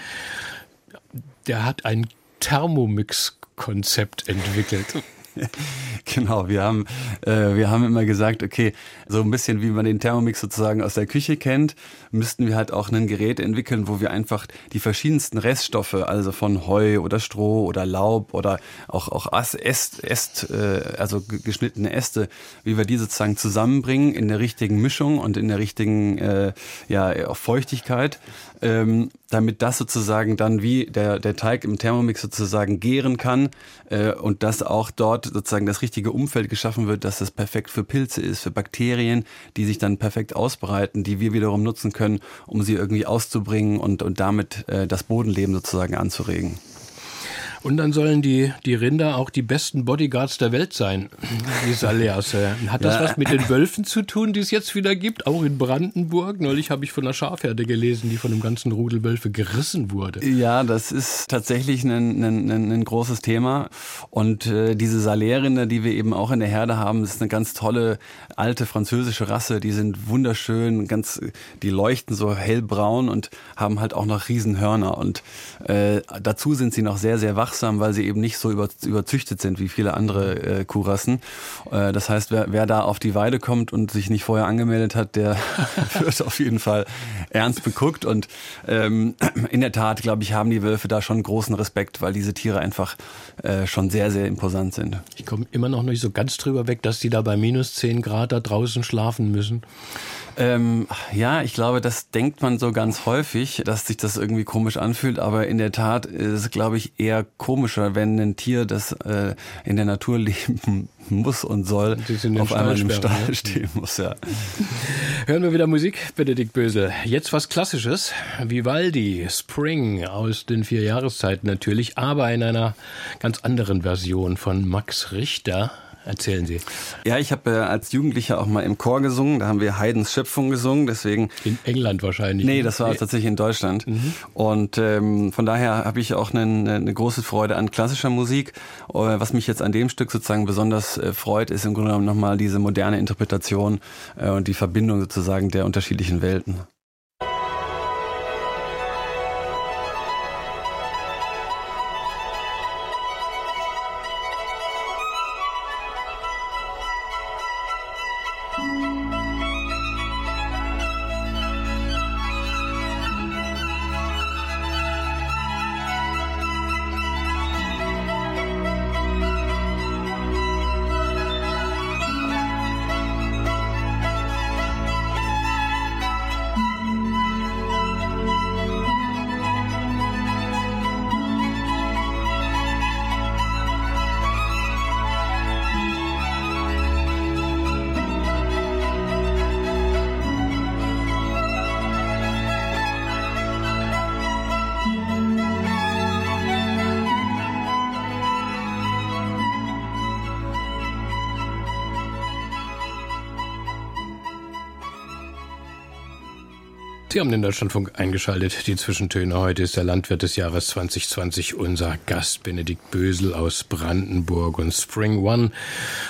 S1: Der hat ein Thermomix-Konzept entwickelt.
S2: genau, wir haben, äh, wir haben immer gesagt, okay, so ein bisschen wie man den Thermomix sozusagen aus der Küche kennt, müssten wir halt auch ein Gerät entwickeln, wo wir einfach die verschiedensten Reststoffe, also von Heu oder Stroh oder Laub oder auch, auch Äst, Äst, äh, also geschnittene Äste, wie wir die sozusagen zusammenbringen in der richtigen Mischung und in der richtigen äh, ja, Feuchtigkeit, ähm, damit das sozusagen dann wie der, der Teig im Thermomix sozusagen gären kann äh, und dass auch dort sozusagen das richtige Umfeld geschaffen wird, dass das perfekt für Pilze ist, für Bakterien, die sich dann perfekt ausbreiten, die wir wiederum nutzen können, um sie irgendwie auszubringen und, und damit äh, das Bodenleben sozusagen anzuregen.
S1: Und dann sollen die, die Rinder auch die besten Bodyguards der Welt sein, die Salers. Hat das ja. was mit den Wölfen zu tun, die es jetzt wieder gibt, auch in Brandenburg? Neulich habe ich von einer Schafherde gelesen, die von einem ganzen Rudel Wölfe gerissen wurde.
S2: Ja, das ist tatsächlich ein, ein, ein, ein großes Thema. Und äh, diese Salerinder, die wir eben auch in der Herde haben, ist eine ganz tolle alte französische Rasse. Die sind wunderschön, ganz, die leuchten so hellbraun und haben halt auch noch Riesenhörner. Und äh, dazu sind sie noch sehr, sehr wachsam, weil sie eben nicht so über, überzüchtet sind wie viele andere äh, Kuhrassen. Äh, das heißt, wer, wer da auf die Weide kommt und sich nicht vorher angemeldet hat, der wird auf jeden Fall ernst beguckt. Und ähm, in der Tat, glaube ich, haben die Wölfe da schon großen Respekt, weil diese Tiere einfach äh, schon sehr, sehr imposant sind.
S1: Ich komme immer noch nicht so ganz drüber weg, dass die da bei minus 10 Grad da draußen schlafen müssen.
S2: Ähm, ja, ich glaube, das denkt man so ganz häufig, dass sich das irgendwie komisch anfühlt, aber in der Tat ist es, glaube ich, eher komischer, wenn ein Tier, das äh, in der Natur leben muss und soll, auf einmal im Stall ne? stehen muss. Ja.
S1: Hören wir wieder Musik, Benedikt Bösel. Jetzt was Klassisches. Vivaldi, Spring aus den vier Jahreszeiten natürlich, aber in einer ganz anderen Version von Max Richter. Erzählen Sie.
S2: Ja, ich habe äh, als Jugendlicher auch mal im Chor gesungen. Da haben wir Haydns Schöpfung gesungen. Deswegen
S1: in England wahrscheinlich.
S2: Nee, das war nee. tatsächlich in Deutschland. Mhm. Und ähm, von daher habe ich auch eine, eine große Freude an klassischer Musik. Äh, was mich jetzt an dem Stück sozusagen besonders äh, freut, ist im Grunde genommen nochmal diese moderne Interpretation äh, und die Verbindung sozusagen der unterschiedlichen Welten.
S1: Sie haben den Deutschlandfunk eingeschaltet. Die Zwischentöne heute ist der Landwirt des Jahres 2020 unser Gast Benedikt Bösel aus Brandenburg und Spring One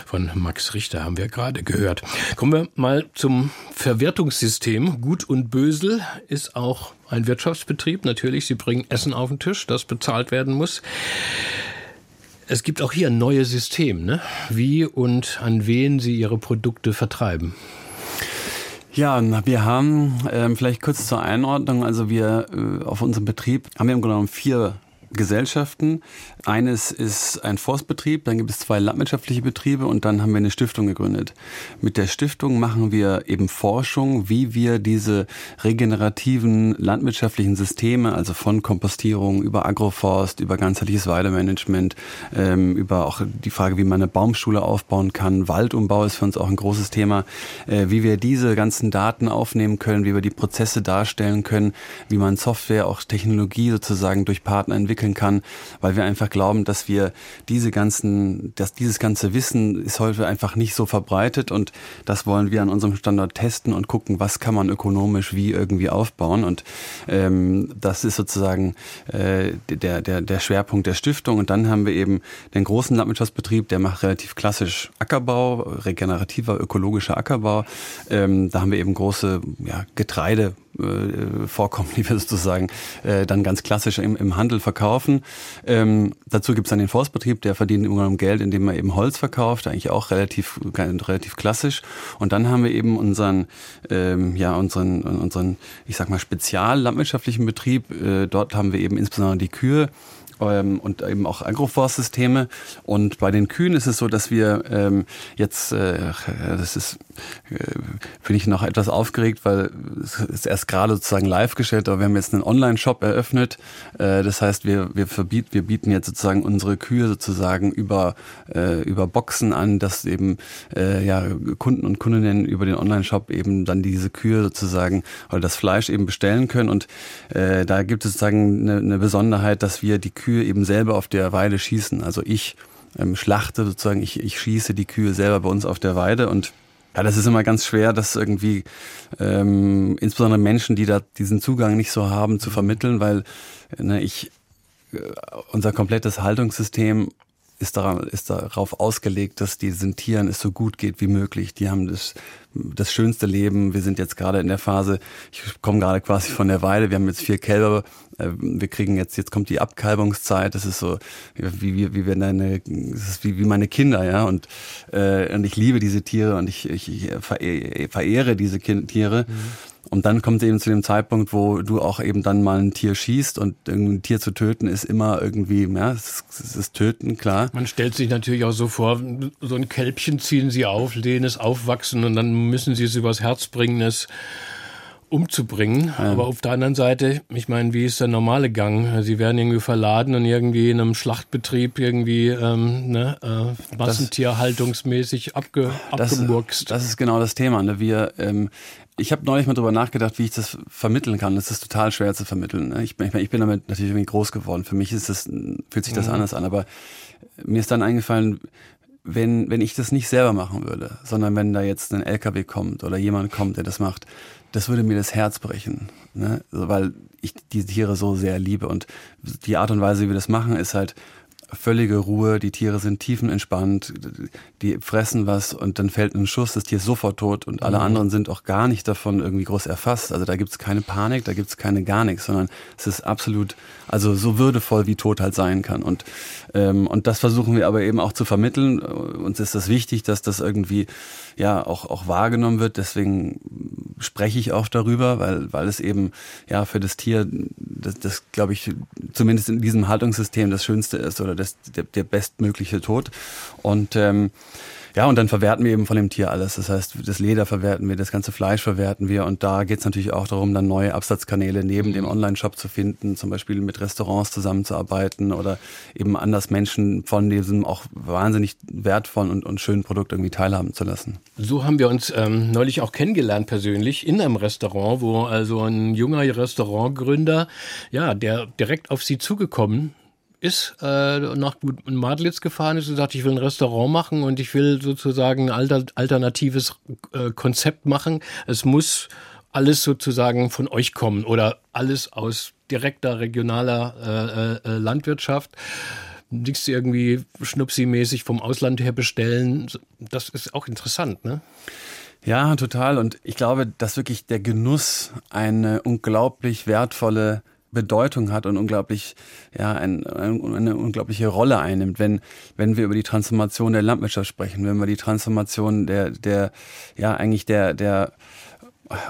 S1: von Max Richter haben wir gerade gehört. Kommen wir mal zum Verwertungssystem. Gut und Bösel ist auch ein Wirtschaftsbetrieb. Natürlich, Sie bringen Essen auf den Tisch, das bezahlt werden muss. Es gibt auch hier ein neues System, ne? wie und an wen Sie Ihre Produkte vertreiben.
S2: Ja, wir haben ähm, vielleicht kurz zur Einordnung, also wir äh, auf unserem Betrieb haben wir im Grunde genommen vier Gesellschaften. Eines ist ein Forstbetrieb, dann gibt es zwei landwirtschaftliche Betriebe und dann haben wir eine Stiftung gegründet. Mit der Stiftung machen wir eben Forschung, wie wir diese regenerativen landwirtschaftlichen Systeme, also von Kompostierung über Agroforst, über ganzheitliches Weidemanagement, ähm, über auch die Frage, wie man eine Baumschule aufbauen kann, Waldumbau ist für uns auch ein großes Thema, äh, wie wir diese ganzen Daten aufnehmen können, wie wir die Prozesse darstellen können, wie man Software, auch Technologie sozusagen durch Partner entwickeln kann, weil wir einfach glauben, dass wir diese ganzen, dass dieses ganze Wissen ist heute einfach nicht so verbreitet und das wollen wir an unserem Standort testen und gucken, was kann man ökonomisch wie irgendwie aufbauen und ähm, das ist sozusagen äh, der, der, der Schwerpunkt der Stiftung und dann haben wir eben den großen Landwirtschaftsbetrieb, der macht relativ klassisch Ackerbau, regenerativer, ökologischer Ackerbau. Ähm, da haben wir eben große ja, Getreide äh, vorkommen, die wir sozusagen äh, dann ganz klassisch im, im Handel verkaufen. Ähm, dazu gibt es dann den Forstbetrieb, der verdient im Grunde Geld, indem er eben Holz verkauft, eigentlich auch relativ relativ klassisch. Und dann haben wir eben unseren ähm, ja unseren unseren ich sag mal spezial landwirtschaftlichen Betrieb. Äh, dort haben wir eben insbesondere die Kühe ähm, und eben auch Agroforstsysteme. Und bei den Kühen ist es so, dass wir ähm, jetzt, äh, das ist, äh, bin ich noch etwas aufgeregt, weil es ist erst gerade sozusagen live gestellt, aber wir haben jetzt einen Online-Shop eröffnet. Äh, das heißt, wir, wir, verbieten, wir bieten jetzt sozusagen unsere Kühe sozusagen über, äh, über Boxen an, dass eben äh, ja, Kunden und Kundinnen über den Online-Shop eben dann diese Kühe sozusagen oder das Fleisch eben bestellen können. Und äh, da gibt es sozusagen eine, eine Besonderheit, dass wir die Kühe Kühe eben selber auf der Weide schießen. Also ich ähm, schlachte sozusagen, ich, ich schieße die Kühe selber bei uns auf der Weide und ja, das ist immer ganz schwer, das irgendwie ähm, insbesondere Menschen, die da diesen Zugang nicht so haben, zu vermitteln, weil ne, ich äh, unser komplettes Haltungssystem ist, daran, ist darauf ausgelegt, dass diesen Tieren es so gut geht wie möglich. Die haben das, das schönste Leben. Wir sind jetzt gerade in der Phase, ich komme gerade quasi von der Weide, wir haben jetzt vier Kälber, äh, wir kriegen jetzt, jetzt kommt die Abkalbungszeit, das ist so, wie, wie, wie, wenn deine, das ist wie, wie meine Kinder, ja, und, äh, und ich liebe diese Tiere und ich, ich, ich verehre diese Tiere. Mhm. Und dann kommt es eben zu dem Zeitpunkt, wo du auch eben dann mal ein Tier schießt und ein Tier zu töten ist immer irgendwie, ja, es ist, ist Töten, klar.
S1: Man stellt sich natürlich auch so vor, so ein Kälbchen ziehen sie auf, lehnen es aufwachsen und dann müssen sie es übers Herz bringen, es umzubringen. Ja. Aber auf der anderen Seite, ich meine, wie ist der normale Gang? Sie werden irgendwie verladen und irgendwie in einem Schlachtbetrieb irgendwie ähm, ne, äh, massentierhaltungsmäßig abge,
S2: das,
S1: abgemurkst.
S2: Das ist genau das Thema. Ne? Wir, ähm, ich habe neulich mal drüber nachgedacht, wie ich das vermitteln kann. Das ist total schwer zu vermitteln. Ne? Ich, ich, ich bin damit natürlich irgendwie groß geworden. Für mich ist das, fühlt sich das mhm. anders an. Aber mir ist dann eingefallen, wenn, wenn ich das nicht selber machen würde, sondern wenn da jetzt ein LKW kommt oder jemand kommt, der das macht, das würde mir das Herz brechen, ne? weil ich die Tiere so sehr liebe. Und die Art und Weise, wie wir das machen, ist halt völlige Ruhe, die Tiere sind tiefenentspannt, die fressen was und dann fällt ein Schuss, das Tier ist sofort tot und alle mhm. anderen sind auch gar nicht davon irgendwie groß erfasst. Also da gibt's keine Panik, da gibt's keine gar nichts, sondern es ist absolut, also so würdevoll, wie Tod halt sein kann. Und, ähm, und das versuchen wir aber eben auch zu vermitteln. Uns ist das wichtig, dass das irgendwie ja auch, auch wahrgenommen wird. Deswegen spreche ich auch darüber, weil, weil es eben ja für das Tier, das, das glaube ich, zumindest in diesem Haltungssystem das Schönste ist oder das, der, der bestmögliche Tod. Und ähm, ja, und dann verwerten wir eben von dem Tier alles. Das heißt, das Leder verwerten wir, das ganze Fleisch verwerten wir. Und da geht es natürlich auch darum, dann neue Absatzkanäle neben dem Online-Shop zu finden, zum Beispiel mit Restaurants zusammenzuarbeiten oder eben anders Menschen von diesem auch wahnsinnig wertvollen und, und schönen Produkt irgendwie teilhaben zu lassen.
S1: So haben wir uns ähm, neulich auch kennengelernt persönlich in einem Restaurant, wo also ein junger Restaurantgründer, ja, der direkt auf sie zugekommen ist, äh, nach Madlitz gefahren ist und sagt, ich will ein Restaurant machen und ich will sozusagen ein alter, alternatives äh, Konzept machen. Es muss alles sozusagen von euch kommen oder alles aus direkter regionaler äh, äh, Landwirtschaft. Nichts irgendwie schnupsi-mäßig vom Ausland her bestellen. Das ist auch interessant, ne?
S2: Ja, total. Und ich glaube, dass wirklich der Genuss eine unglaublich wertvolle Bedeutung hat und unglaublich, ja, ein, eine unglaubliche Rolle einnimmt, wenn, wenn wir über die Transformation der Landwirtschaft sprechen, wenn wir die Transformation der, der, ja, eigentlich der, der,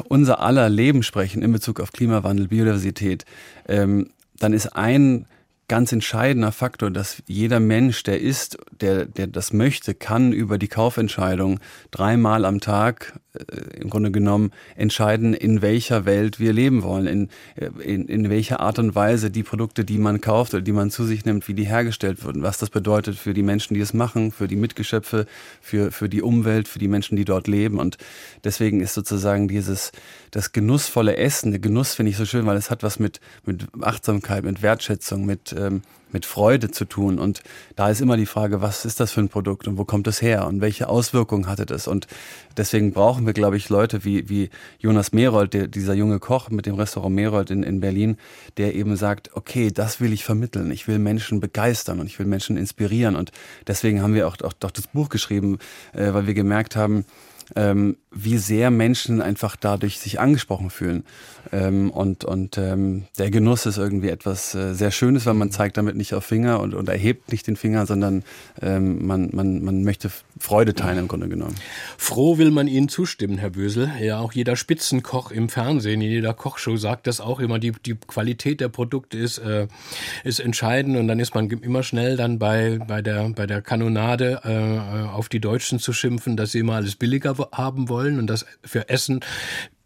S2: unser aller Leben sprechen in Bezug auf Klimawandel, Biodiversität, ähm, dann ist ein ganz entscheidender Faktor, dass jeder Mensch, der ist, der, der das möchte, kann über die Kaufentscheidung dreimal am Tag äh, im Grunde genommen entscheiden, in welcher Welt wir leben wollen, in, äh, in, in welcher Art und Weise die Produkte, die man kauft oder die man zu sich nimmt, wie die hergestellt wurden, was das bedeutet für die Menschen, die es machen, für die Mitgeschöpfe, für, für die Umwelt, für die Menschen, die dort leben. Und deswegen ist sozusagen dieses, das genussvolle Essen, der Genuss finde ich so schön, weil es hat was mit, mit Achtsamkeit, mit Wertschätzung, mit, ähm, mit Freude zu tun. Und da ist immer die Frage, was ist das für ein Produkt und wo kommt es her und welche Auswirkungen hatte das? Und deswegen brauchen wir, glaube ich, Leute wie, wie Jonas Merold, der, dieser junge Koch mit dem Restaurant Merold in, in Berlin, der eben sagt, okay, das will ich vermitteln. Ich will Menschen begeistern und ich will Menschen inspirieren. Und deswegen haben wir auch, auch, auch das Buch geschrieben, äh, weil wir gemerkt haben, ähm, wie sehr Menschen einfach dadurch sich angesprochen fühlen. Ähm, und und ähm, der Genuss ist irgendwie etwas äh, sehr Schönes, weil man zeigt damit nicht auf Finger und, und erhebt nicht den Finger, sondern ähm, man, man, man möchte Freude teilen im Grunde genommen.
S1: Froh will man Ihnen zustimmen, Herr Bösel. Ja, auch jeder Spitzenkoch im Fernsehen, in jeder Kochshow sagt das auch immer. Die, die Qualität der Produkte ist, äh, ist entscheidend und dann ist man immer schnell dann bei, bei, der, bei der Kanonade äh, auf die Deutschen zu schimpfen, dass sie immer alles billiger haben wollen und dass für Essen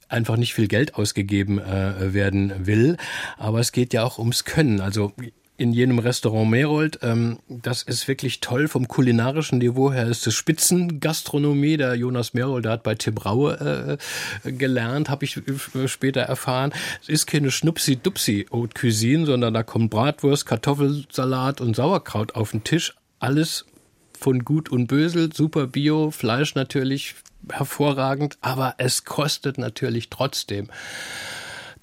S1: einfach nicht viel Geld ausgegeben äh, werden will. Aber es geht ja auch ums Können. Also in jenem Restaurant Merold. Ähm, das ist wirklich toll. Vom kulinarischen Niveau her ist es Spitzengastronomie. Der Jonas Merold, hat bei Tim Raue äh, gelernt, habe ich später erfahren. Es ist keine Schnupsi-Dupsi Haute Cuisine, sondern da kommt Bratwurst, Kartoffelsalat und Sauerkraut auf den Tisch. Alles von Gut und Bösel, super Bio, Fleisch natürlich hervorragend, aber es kostet natürlich trotzdem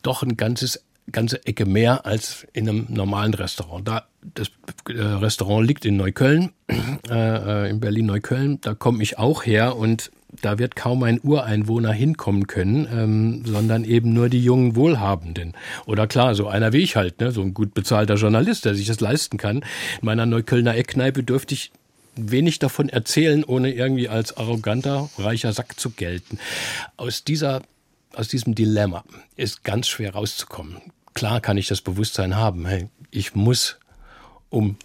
S1: doch ein ganzes ganze Ecke mehr als in einem normalen Restaurant. Da das äh, Restaurant liegt in Neukölln, äh, in Berlin Neukölln. Da komme ich auch her und da wird kaum ein Ureinwohner hinkommen können, ähm, sondern eben nur die jungen Wohlhabenden. Oder klar, so einer wie ich halt, ne, so ein gut bezahlter Journalist, der sich das leisten kann. In meiner Neuköllner Eckkneipe dürfte ich wenig davon erzählen, ohne irgendwie als arroganter, reicher Sack zu gelten. Aus dieser aus diesem Dilemma ist ganz schwer rauszukommen. Klar kann ich das Bewusstsein haben, hey, ich muss, um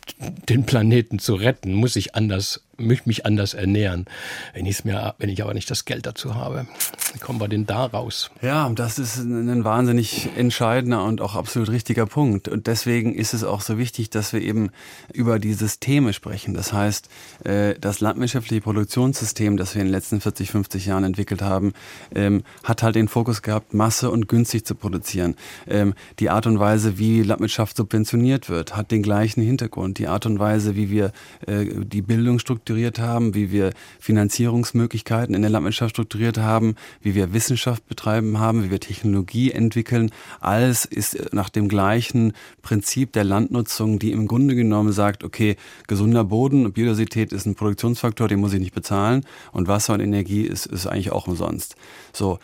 S1: den Planeten zu retten, muss ich anders mich anders ernähren. Wenn, mir, wenn ich aber nicht das Geld dazu habe, wie kommen wir denn da raus?
S2: Ja, das ist ein wahnsinnig entscheidender und auch absolut richtiger Punkt. Und deswegen ist es auch so wichtig, dass wir eben über die Systeme sprechen. Das heißt, äh, das landwirtschaftliche Produktionssystem, das wir in den letzten 40, 50 Jahren entwickelt haben, ähm, hat halt den Fokus gehabt, Masse und günstig zu produzieren. Ähm, die Art und Weise, wie Landwirtschaft subventioniert wird, hat den gleichen Hintergrund. Die Art und Weise, wie wir äh, die Bildungsstruktur strukturiert haben, wie wir Finanzierungsmöglichkeiten in der Landwirtschaft strukturiert haben, wie wir Wissenschaft betreiben haben, wie wir Technologie entwickeln. Alles ist nach dem gleichen Prinzip der Landnutzung, die im Grunde genommen sagt, okay, gesunder Boden, Biodiversität ist ein Produktionsfaktor, den muss ich nicht bezahlen und Wasser und Energie ist, ist eigentlich auch umsonst. So,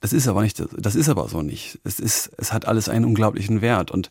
S2: das ist aber nicht, das ist aber so nicht. Es ist, es hat alles einen unglaublichen Wert und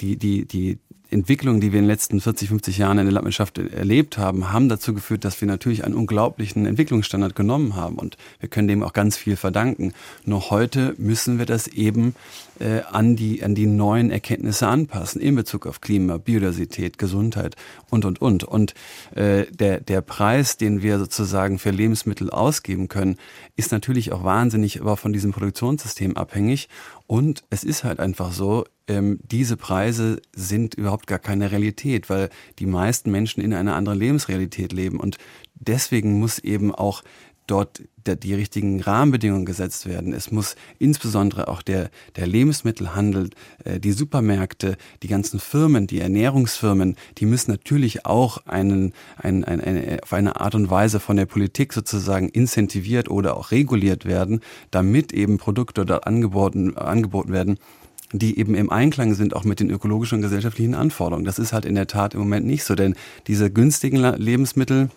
S2: die, die, die, Entwicklungen, die wir in den letzten 40, 50 Jahren in der Landwirtschaft erlebt haben, haben dazu geführt, dass wir natürlich einen unglaublichen Entwicklungsstandard genommen haben. Und wir können dem auch ganz viel verdanken. Nur heute müssen wir das eben äh, an, die, an die neuen Erkenntnisse anpassen in Bezug auf Klima, Biodiversität, Gesundheit und, und, und. Und äh, der, der Preis, den wir sozusagen für Lebensmittel ausgeben können, ist natürlich auch wahnsinnig aber von diesem Produktionssystem abhängig. Und es ist halt einfach so, ähm, diese Preise sind überhaupt gar keine Realität, weil die meisten Menschen in einer anderen Lebensrealität leben. Und deswegen muss eben auch dort der, die richtigen Rahmenbedingungen gesetzt werden. Es muss insbesondere auch der, der Lebensmittelhandel, äh, die Supermärkte, die ganzen Firmen, die Ernährungsfirmen, die müssen natürlich auch einen, ein, ein, eine, auf eine Art und Weise von der Politik sozusagen incentiviert oder auch reguliert werden, damit eben Produkte dort angeboten, angeboten werden, die eben im Einklang sind auch mit den ökologischen und gesellschaftlichen Anforderungen. Das ist halt in der Tat im Moment nicht so, denn diese günstigen Lebensmittel,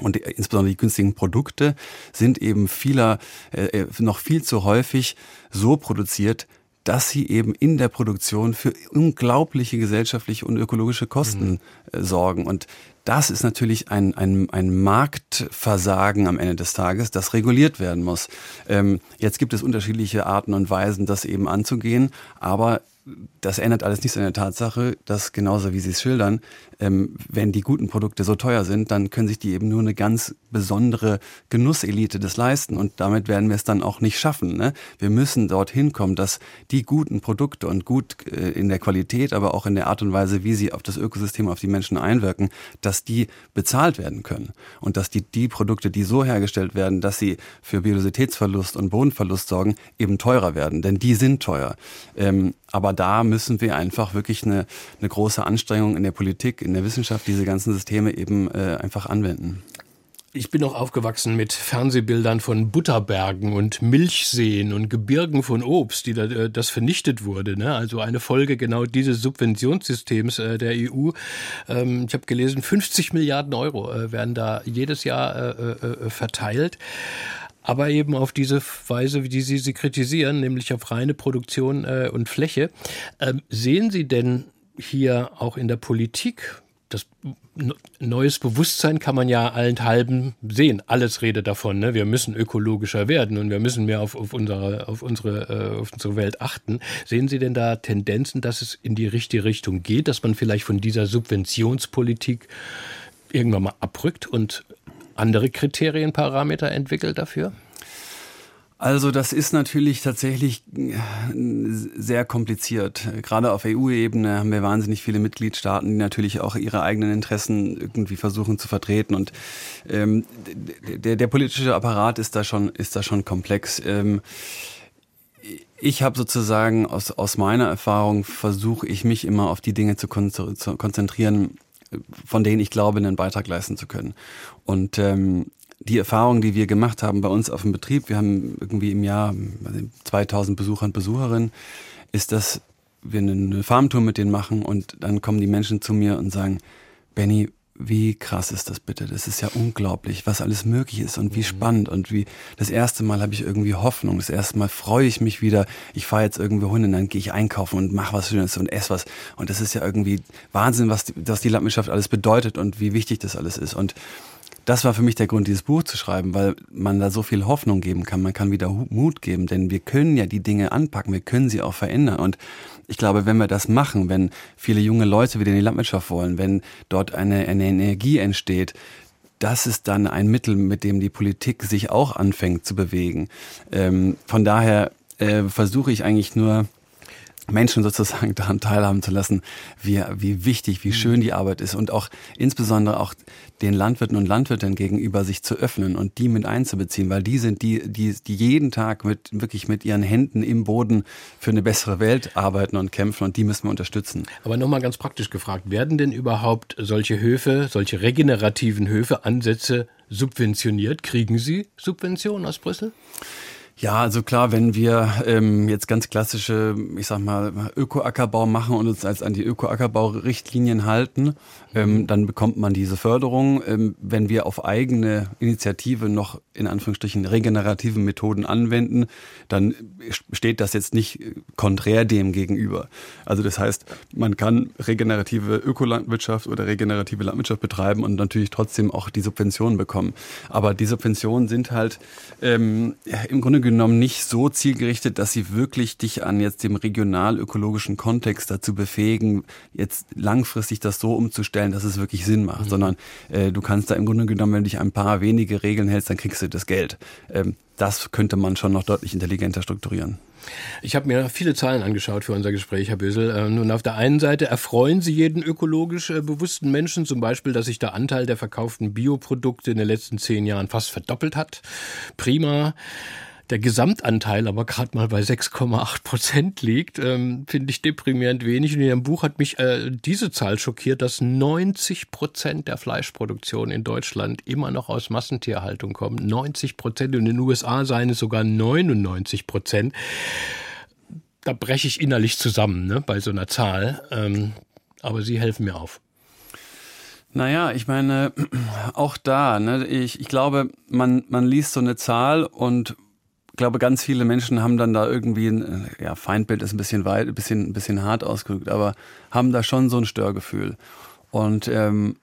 S2: und insbesondere die günstigen Produkte sind eben vieler äh, äh, noch viel zu häufig so produziert, dass sie eben in der Produktion für unglaubliche gesellschaftliche und ökologische Kosten mhm. äh, sorgen. Und das ist natürlich ein, ein, ein Marktversagen am Ende des Tages, das reguliert werden muss. Ähm, jetzt gibt es unterschiedliche Arten und Weisen, das eben anzugehen, aber das ändert alles nichts an der Tatsache, dass genauso wie Sie es schildern, ähm, wenn die guten Produkte so teuer sind, dann können sich die eben nur eine ganz besondere Genusselite das leisten und damit werden wir es dann auch nicht schaffen. Ne? Wir müssen dorthin kommen, dass die guten Produkte und gut äh, in der Qualität, aber auch in der Art und Weise, wie sie auf das Ökosystem, auf die Menschen einwirken, dass die bezahlt werden können und dass die, die Produkte, die so hergestellt werden, dass sie für Biodiversitätsverlust und Bodenverlust sorgen, eben teurer werden, denn die sind teuer. Ähm, aber da müssen wir einfach wirklich eine, eine große Anstrengung in der Politik, in der Wissenschaft, diese ganzen Systeme eben äh, einfach anwenden.
S1: Ich bin auch aufgewachsen mit Fernsehbildern von Butterbergen und Milchseen und Gebirgen von Obst, die da, äh, das vernichtet wurde. Ne? Also eine Folge genau dieses Subventionssystems äh, der EU. Ähm, ich habe gelesen, 50 Milliarden Euro äh, werden da jedes Jahr verteilt aber eben auf diese Weise, wie Sie sie kritisieren, nämlich auf reine Produktion äh, und Fläche. Ähm, sehen Sie denn hier auch in der Politik das neues Bewusstsein kann man ja allenthalben sehen. Alles redet davon. Ne? Wir müssen ökologischer werden und wir müssen mehr auf, auf unsere, auf, unsere, äh, auf unsere Welt achten. Sehen Sie denn da Tendenzen, dass es in die richtige Richtung geht, dass man vielleicht von dieser Subventionspolitik irgendwann mal abrückt und andere Kriterienparameter entwickelt dafür?
S2: Also das ist natürlich tatsächlich äh, sehr kompliziert. Gerade auf EU-Ebene haben wir wahnsinnig viele Mitgliedstaaten, die natürlich auch ihre eigenen Interessen irgendwie versuchen zu vertreten. Und ähm, der, der politische Apparat ist da schon, ist da schon komplex. Ähm, ich habe sozusagen aus, aus meiner Erfahrung versuche ich mich immer auf die Dinge zu, kon zu konzentrieren, von denen ich glaube, einen Beitrag leisten zu können. Und ähm, die Erfahrung, die wir gemacht haben bei uns auf dem Betrieb, wir haben irgendwie im Jahr 2000 Besucher und Besucherinnen, ist, dass wir eine Farmtour mit denen machen und dann kommen die Menschen zu mir und sagen, Benny, wie krass ist das bitte? Das ist ja unglaublich, was alles möglich ist und wie mhm. spannend und wie das erste Mal habe ich irgendwie Hoffnung. Das erste Mal freue ich mich wieder. Ich fahre jetzt irgendwo hin und dann gehe ich einkaufen und mache was Schönes und esse was. Und das ist ja irgendwie Wahnsinn, was die, was die Landwirtschaft alles bedeutet und wie wichtig das alles ist. Und das war für mich der Grund, dieses Buch zu schreiben, weil man da so viel Hoffnung geben kann. Man kann wieder Mut geben, denn wir können ja die Dinge anpacken, wir können sie auch verändern. Und ich glaube, wenn wir das machen, wenn viele junge Leute wieder in die Landwirtschaft wollen, wenn dort eine, eine Energie entsteht, das ist dann ein Mittel, mit dem die Politik sich auch anfängt zu bewegen. Ähm, von daher äh, versuche ich eigentlich nur, Menschen sozusagen daran teilhaben zu lassen, wie, wie wichtig, wie schön die Arbeit ist und auch insbesondere auch den Landwirten und Landwirtinnen gegenüber sich zu öffnen und die mit einzubeziehen, weil die sind die, die, die jeden Tag mit, wirklich mit ihren Händen im Boden für eine bessere Welt arbeiten und kämpfen und die müssen wir unterstützen.
S1: Aber nochmal ganz praktisch gefragt, werden denn überhaupt solche Höfe, solche regenerativen Höfe, Ansätze subventioniert? Kriegen Sie Subventionen aus Brüssel?
S2: Ja, also klar, wenn wir ähm, jetzt ganz klassische, ich sag mal, Ökoackerbau machen und uns als an die Ökoackerbau-Richtlinien halten, ähm, dann bekommt man diese Förderung. Ähm, wenn wir auf eigene Initiative noch in Anführungsstrichen regenerative Methoden anwenden, dann steht das jetzt nicht konträr dem gegenüber. Also das heißt, man kann regenerative Ökolandwirtschaft oder regenerative Landwirtschaft betreiben und natürlich trotzdem auch die Subventionen bekommen. Aber die Subventionen sind halt ähm, im Grunde genommen nicht so zielgerichtet, dass sie wirklich dich an jetzt dem regional-ökologischen Kontext dazu befähigen, jetzt langfristig das so umzustellen, dass es wirklich Sinn macht, mhm. sondern äh, du kannst da im Grunde genommen, wenn du dich ein paar wenige Regeln hältst, dann kriegst du das Geld. Ähm, das könnte man schon noch deutlich intelligenter strukturieren.
S1: Ich habe mir viele Zahlen angeschaut für unser Gespräch, Herr Bösel. Ähm, nun, auf der einen Seite erfreuen Sie jeden ökologisch äh, bewussten Menschen, zum Beispiel, dass sich der Anteil der verkauften Bioprodukte in den letzten zehn Jahren fast verdoppelt hat. Prima der Gesamtanteil aber gerade mal bei 6,8 Prozent liegt, ähm, finde ich deprimierend wenig. Und in Ihrem Buch hat mich äh, diese Zahl schockiert, dass 90 Prozent der Fleischproduktion in Deutschland immer noch aus Massentierhaltung kommt. 90 Prozent und in den USA seien es sogar 99 Prozent. Da breche ich innerlich zusammen ne, bei so einer Zahl. Ähm, aber Sie helfen mir auf.
S2: Naja, ich meine, auch da, ne, ich, ich glaube, man, man liest so eine Zahl und glaube, ganz viele Menschen haben dann da irgendwie ein, ja, Feindbild ist ein bisschen weit, ein bisschen, ein bisschen hart ausgedrückt, aber haben da schon so ein Störgefühl. Und ähm,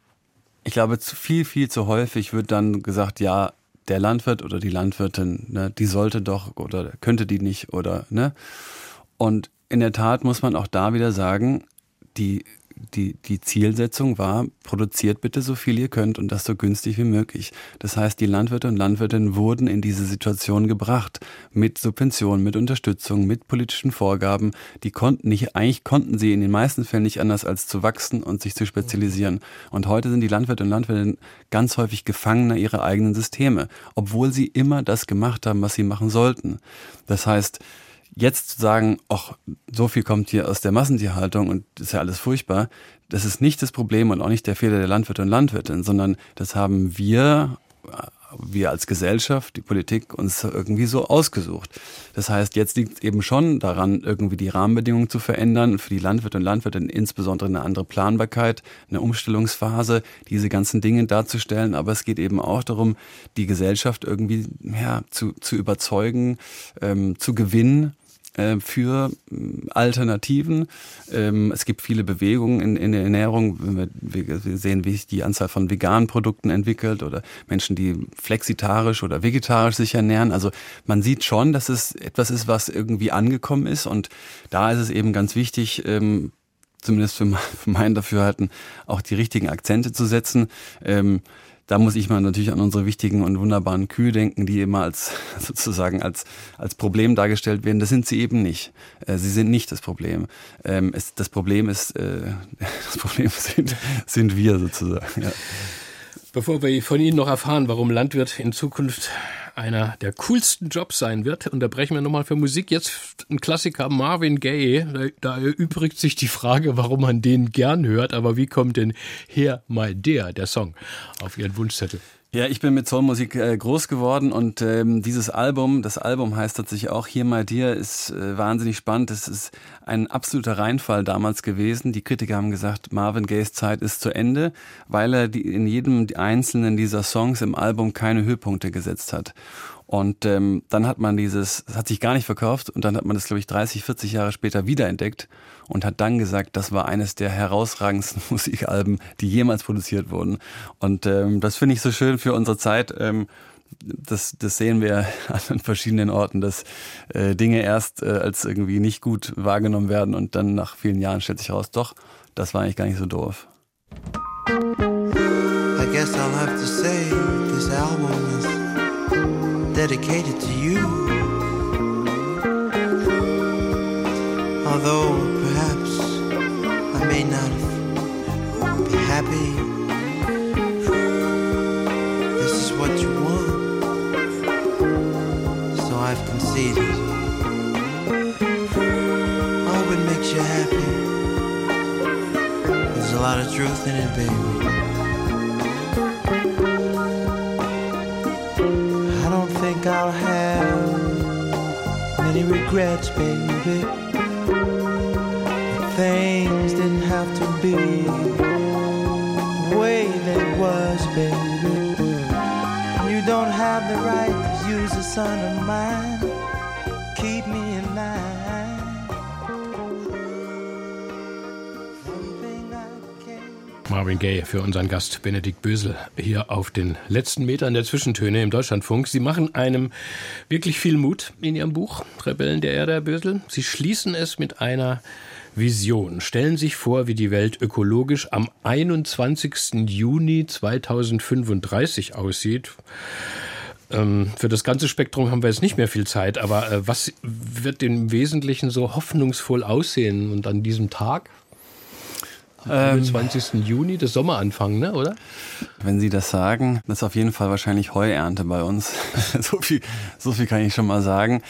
S2: ich glaube, zu viel, viel zu häufig wird dann gesagt, ja, der Landwirt oder die Landwirtin, ne, die sollte doch oder könnte die nicht oder ne. Und in der Tat muss man auch da wieder sagen, die die, die Zielsetzung war, produziert bitte so viel ihr könnt und das so günstig wie möglich. Das heißt, die Landwirte und Landwirtinnen wurden in diese Situation gebracht mit Subventionen, mit Unterstützung, mit politischen Vorgaben. Die konnten nicht, eigentlich konnten sie in den meisten Fällen nicht anders als zu wachsen und sich zu spezialisieren. Und heute sind die Landwirte und Landwirtinnen ganz häufig Gefangener ihrer eigenen Systeme, obwohl sie immer das gemacht haben, was sie machen sollten. Das heißt, Jetzt zu sagen, ach, so viel kommt hier aus der Massentierhaltung und ist ja alles furchtbar, das ist nicht das Problem und auch nicht der Fehler der Landwirte und Landwirtinnen, sondern das haben wir, wir als Gesellschaft, die Politik uns irgendwie so ausgesucht. Das heißt, jetzt liegt es eben schon daran, irgendwie die Rahmenbedingungen zu verändern, für die Landwirte und Landwirtinnen insbesondere eine andere Planbarkeit, eine Umstellungsphase, diese ganzen Dinge darzustellen. Aber es geht eben auch darum, die Gesellschaft irgendwie ja, zu, zu überzeugen, ähm, zu gewinnen äh, für mm, Alternativen. Ähm, es gibt viele Bewegungen in, in der Ernährung. Wir, sehen, wie sich die Anzahl von veganen Produkten entwickelt oder Menschen, die flexitarisch oder vegetarisch sich ernähren. Also man sieht schon, dass es etwas ist, was irgendwie angekommen ist. Und da ist es eben ganz wichtig, ähm, zumindest für, mein Dafürhalten, auch die richtigen Akzente zu setzen. Da muss ich mal natürlich an unsere wichtigen und wunderbaren Kühe denken, die immer als sozusagen als, als Problem dargestellt werden. Das sind sie eben nicht. Äh, sie sind nicht das Problem. Ähm, das Problem ist, äh, das Problem sind, sind wir sozusagen. Ja.
S1: Bevor wir von Ihnen noch erfahren, warum Landwirt in Zukunft einer der coolsten Jobs sein wird, unterbrechen wir nochmal für Musik. Jetzt ein Klassiker Marvin Gaye. Da, da erübrigt sich die Frage, warum man den gern hört. Aber wie kommt denn Here My Dear, der Song, auf Ihren Wunschzettel?
S2: Ja, ich bin mit Soulmusik äh, groß geworden und ähm, dieses Album, das Album heißt tatsächlich auch Here My Dear, ist äh, wahnsinnig spannend. Es ist ein absoluter Reinfall damals gewesen. Die Kritiker haben gesagt, Marvin Gayes Zeit ist zu Ende, weil er die, in jedem einzelnen dieser Songs im Album keine Höhepunkte gesetzt hat. Und ähm, dann hat man dieses, das hat sich gar nicht verkauft und dann hat man das, glaube ich, 30, 40 Jahre später wiederentdeckt und hat dann gesagt, das war eines der herausragendsten Musikalben, die jemals produziert wurden. Und ähm, das finde ich so schön für unsere Zeit. Ähm, das, das sehen wir an verschiedenen Orten, dass äh, Dinge erst äh, als irgendwie nicht gut wahrgenommen werden und dann nach vielen Jahren stellt sich raus, doch, das war eigentlich gar nicht so doof. I guess I'll have to say this album dedicated to you. Be way they was, baby. You don't have the right to use a son of mine. Keep me in line.
S1: Marvin Gaye für unseren Gast Benedikt Bösel hier auf den letzten Metern der Zwischentöne im Deutschlandfunk. Sie machen einem wirklich viel Mut in Ihrem Buch Rebellen der Erde, Herr Bösel. Sie schließen es mit einer Vision. Stellen sich vor, wie die Welt ökologisch am 21. Juni 2035 aussieht. Ähm, für das ganze Spektrum haben wir jetzt nicht mehr viel Zeit, aber äh, was wird im Wesentlichen so hoffnungsvoll aussehen und an diesem Tag? Am 20. Ähm, Juni, das Sommeranfang, ne, oder?
S2: Wenn Sie das sagen, das ist auf jeden Fall wahrscheinlich Heuernte bei uns. so, viel, so viel kann ich schon mal sagen.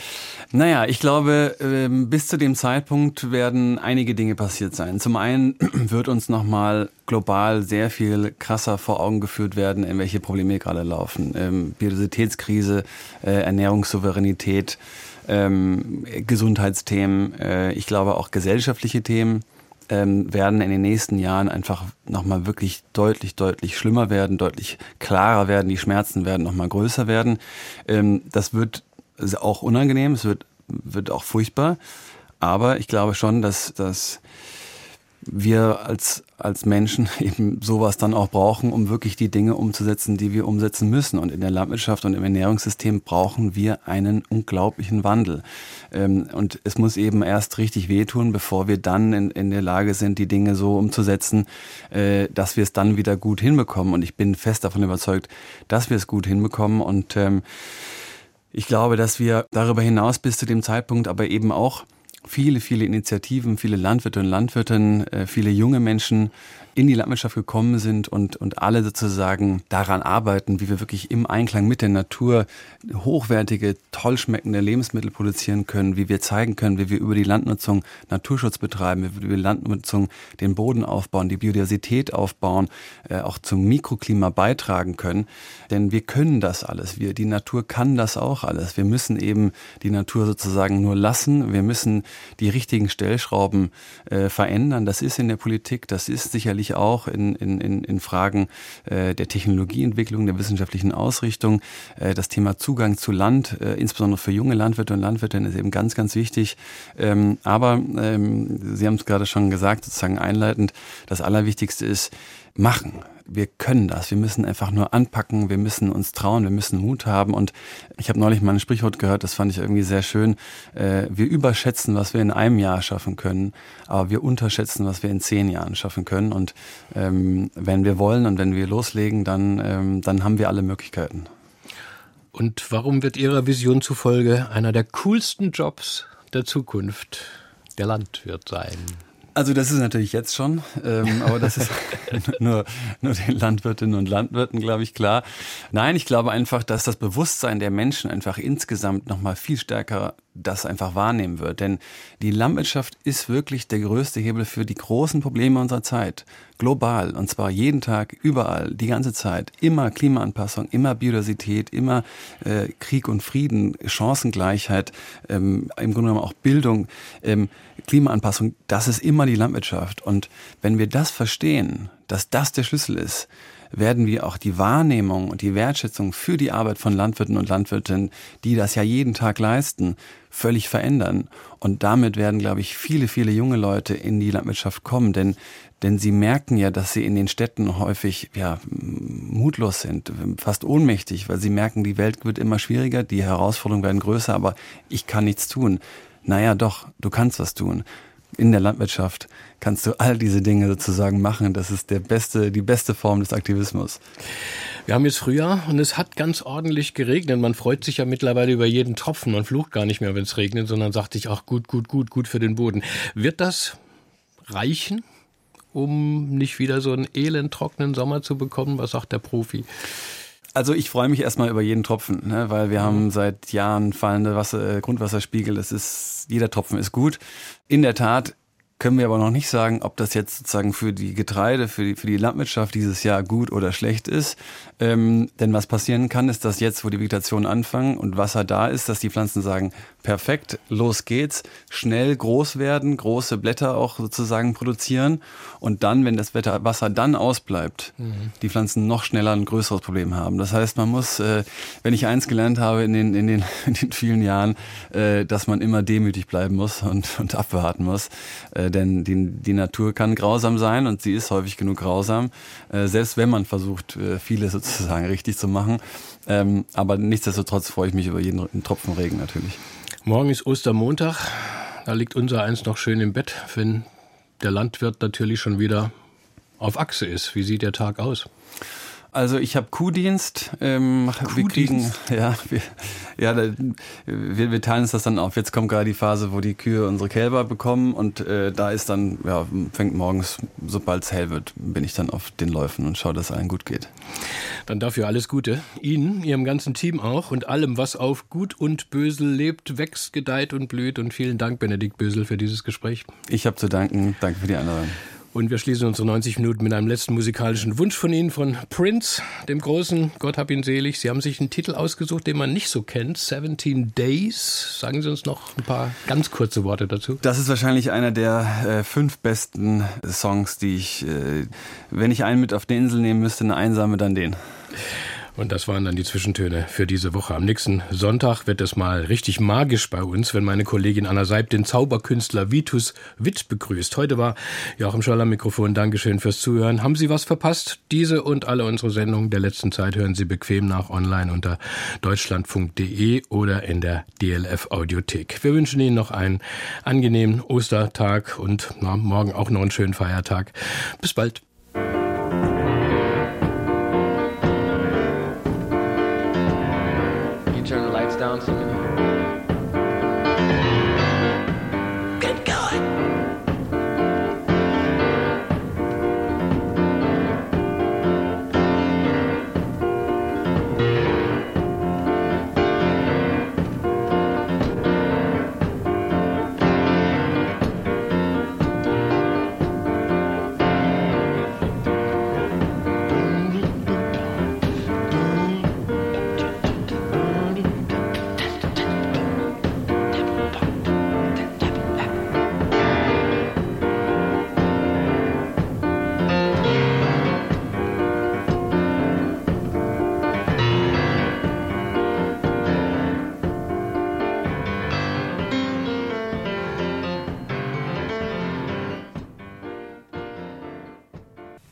S2: Naja, ich glaube, ähm, bis zu dem Zeitpunkt werden einige Dinge passiert sein. Zum einen wird uns nochmal global sehr viel krasser vor Augen geführt werden, in welche Probleme gerade laufen. Ähm, Biodiversitätskrise, äh, Ernährungssouveränität, Gesundheitsthemen, äh, ich glaube auch gesellschaftliche Themen ähm, werden in den nächsten Jahren einfach nochmal wirklich deutlich, deutlich schlimmer werden, deutlich klarer werden, die Schmerzen werden nochmal größer werden. Ähm, das wird auch unangenehm, es wird, wird auch furchtbar. Aber ich glaube schon, dass, dass wir als, als Menschen eben sowas dann auch brauchen, um wirklich die Dinge umzusetzen, die wir umsetzen müssen. Und in der Landwirtschaft und im Ernährungssystem brauchen wir einen unglaublichen Wandel. Ähm, und es muss eben erst richtig wehtun, bevor wir dann in, in der Lage sind, die Dinge so umzusetzen, äh, dass wir es dann wieder gut hinbekommen. Und ich bin fest davon überzeugt, dass wir es gut hinbekommen. Und ähm, ich glaube, dass wir darüber hinaus bis zu dem Zeitpunkt aber eben auch viele, viele Initiativen, viele Landwirte und Landwirtinnen, äh, viele junge Menschen in die Landwirtschaft gekommen sind und, und alle sozusagen daran arbeiten, wie wir wirklich im Einklang mit der Natur hochwertige, toll schmeckende Lebensmittel produzieren können, wie wir zeigen können, wie wir über die Landnutzung Naturschutz betreiben, wie wir über die Landnutzung den Boden aufbauen, die Biodiversität aufbauen, äh, auch zum Mikroklima beitragen können. Denn wir können das alles. Wir, die Natur kann das auch alles. Wir müssen eben die Natur sozusagen nur lassen. Wir müssen die richtigen Stellschrauben äh, verändern. Das ist in der Politik, das ist sicherlich sicherlich auch in, in, in Fragen äh, der Technologieentwicklung, der wissenschaftlichen Ausrichtung. Äh, das Thema Zugang zu Land, äh, insbesondere für junge Landwirte und Landwirtinnen, ist eben ganz, ganz wichtig. Ähm, aber ähm, Sie haben es gerade schon gesagt, sozusagen einleitend, das Allerwichtigste ist, machen wir können das. Wir müssen einfach nur anpacken, wir müssen uns trauen, wir müssen Mut haben. Und ich habe neulich mal ein Sprichwort gehört, das fand ich irgendwie sehr schön. Äh, wir überschätzen, was wir in einem Jahr schaffen können, aber wir unterschätzen, was wir in zehn Jahren schaffen können. Und ähm, wenn wir wollen und wenn wir loslegen, dann, ähm, dann haben wir alle Möglichkeiten.
S1: Und warum wird Ihrer Vision zufolge einer der coolsten Jobs der Zukunft der Landwirt sein?
S2: Also das ist natürlich jetzt schon, ähm, aber das ist nur, nur den Landwirtinnen und Landwirten, glaube ich, klar. Nein, ich glaube einfach, dass das Bewusstsein der Menschen einfach insgesamt nochmal viel stärker das einfach wahrnehmen wird. Denn die Landwirtschaft ist wirklich der größte Hebel für die großen Probleme unserer Zeit. Global. Und zwar jeden Tag, überall, die ganze Zeit. Immer Klimaanpassung, immer Biodiversität, immer äh, Krieg und Frieden, Chancengleichheit, ähm, im Grunde genommen auch Bildung, ähm, Klimaanpassung. Das ist immer die Landwirtschaft. Und wenn wir das verstehen, dass das der Schlüssel ist, werden wir auch die Wahrnehmung und die Wertschätzung für die Arbeit von Landwirten und Landwirtinnen, die das ja jeden Tag leisten, völlig verändern. Und damit werden, glaube ich, viele, viele junge Leute in die Landwirtschaft kommen, denn, denn sie merken ja, dass sie in den Städten häufig, ja, mutlos sind, fast ohnmächtig, weil sie merken, die Welt wird immer schwieriger, die Herausforderungen werden größer, aber ich kann nichts tun. Naja, doch, du kannst was tun in der Landwirtschaft kannst du all diese Dinge sozusagen machen. Das ist der beste, die beste Form des Aktivismus.
S1: Wir haben jetzt Frühjahr und es hat ganz ordentlich geregnet. Man freut sich ja mittlerweile über jeden Tropfen. Man flucht gar nicht mehr, wenn es regnet, sondern sagt sich, ach gut, gut, gut, gut für den Boden. Wird das reichen, um nicht wieder so einen elend trockenen Sommer zu bekommen? Was sagt der Profi?
S2: Also ich freue mich erstmal über jeden Tropfen, ne, weil wir haben seit Jahren fallende Wasser, äh, Grundwasserspiegel. Es ist, jeder Tropfen ist gut. In der Tat können wir aber noch nicht sagen, ob das jetzt sozusagen für die Getreide, für die, für die Landwirtschaft dieses Jahr gut oder schlecht ist. Ähm, denn was passieren kann, ist, dass jetzt, wo die Vegetation anfangen und Wasser da ist, dass die Pflanzen sagen, perfekt, los geht's, schnell groß werden, große Blätter auch sozusagen produzieren und dann, wenn das Wetter, Wasser dann ausbleibt, mhm. die Pflanzen noch schneller ein größeres Problem haben. Das heißt, man muss, äh, wenn ich eins gelernt habe in den, in den, in den vielen Jahren, äh, dass man immer demütig bleiben muss und, und abwarten muss. Äh, denn die, die Natur kann grausam sein und sie ist häufig genug grausam, äh, selbst wenn man versucht, äh, vieles sozusagen richtig zu machen. Ähm, aber nichtsdestotrotz freue ich mich über jeden Tropfen Regen natürlich.
S1: Morgen ist Ostermontag. Da liegt unser eins noch schön im Bett, wenn der Landwirt natürlich schon wieder auf Achse ist. Wie sieht der Tag aus?
S2: Also ich habe Kuhdienst. Ähm, Kuhdienst? Wir kriegen, ja, wir, ja, da, wir, wir teilen uns das dann auf. Jetzt kommt gerade die Phase, wo die Kühe unsere Kälber bekommen und äh, da ist dann, ja, fängt morgens, sobald es hell wird, bin ich dann auf den Läufen und schaue, dass es allen gut geht.
S1: Dann dafür alles Gute. Ihnen, Ihrem ganzen Team auch und allem, was auf Gut und Bösel lebt, wächst, gedeiht und blüht. Und vielen Dank, Benedikt Bösel, für dieses Gespräch.
S2: Ich habe zu danken. Danke für die Einladung.
S1: Und wir schließen unsere 90 Minuten mit einem letzten musikalischen Wunsch von Ihnen, von Prince, dem großen, Gott hab ihn selig. Sie haben sich einen Titel ausgesucht, den man nicht so kennt, 17 Days. Sagen Sie uns noch ein paar ganz kurze Worte dazu.
S2: Das ist wahrscheinlich einer der äh, fünf besten Songs, die ich, äh, wenn ich einen mit auf die Insel nehmen müsste, eine einsame, dann den.
S1: Und das waren dann die Zwischentöne für diese Woche. Am nächsten Sonntag wird es mal richtig magisch bei uns, wenn meine Kollegin Anna Seib den Zauberkünstler Vitus Witt begrüßt. Heute war Joachim Scholl Mikrofon. Dankeschön fürs Zuhören. Haben Sie was verpasst? Diese und alle unsere Sendungen der letzten Zeit hören Sie bequem nach online unter deutschlandfunk.de oder in der DLF Audiothek. Wir wünschen Ihnen noch einen angenehmen Ostertag und na, morgen auch noch einen schönen Feiertag. Bis bald.
S4: announcing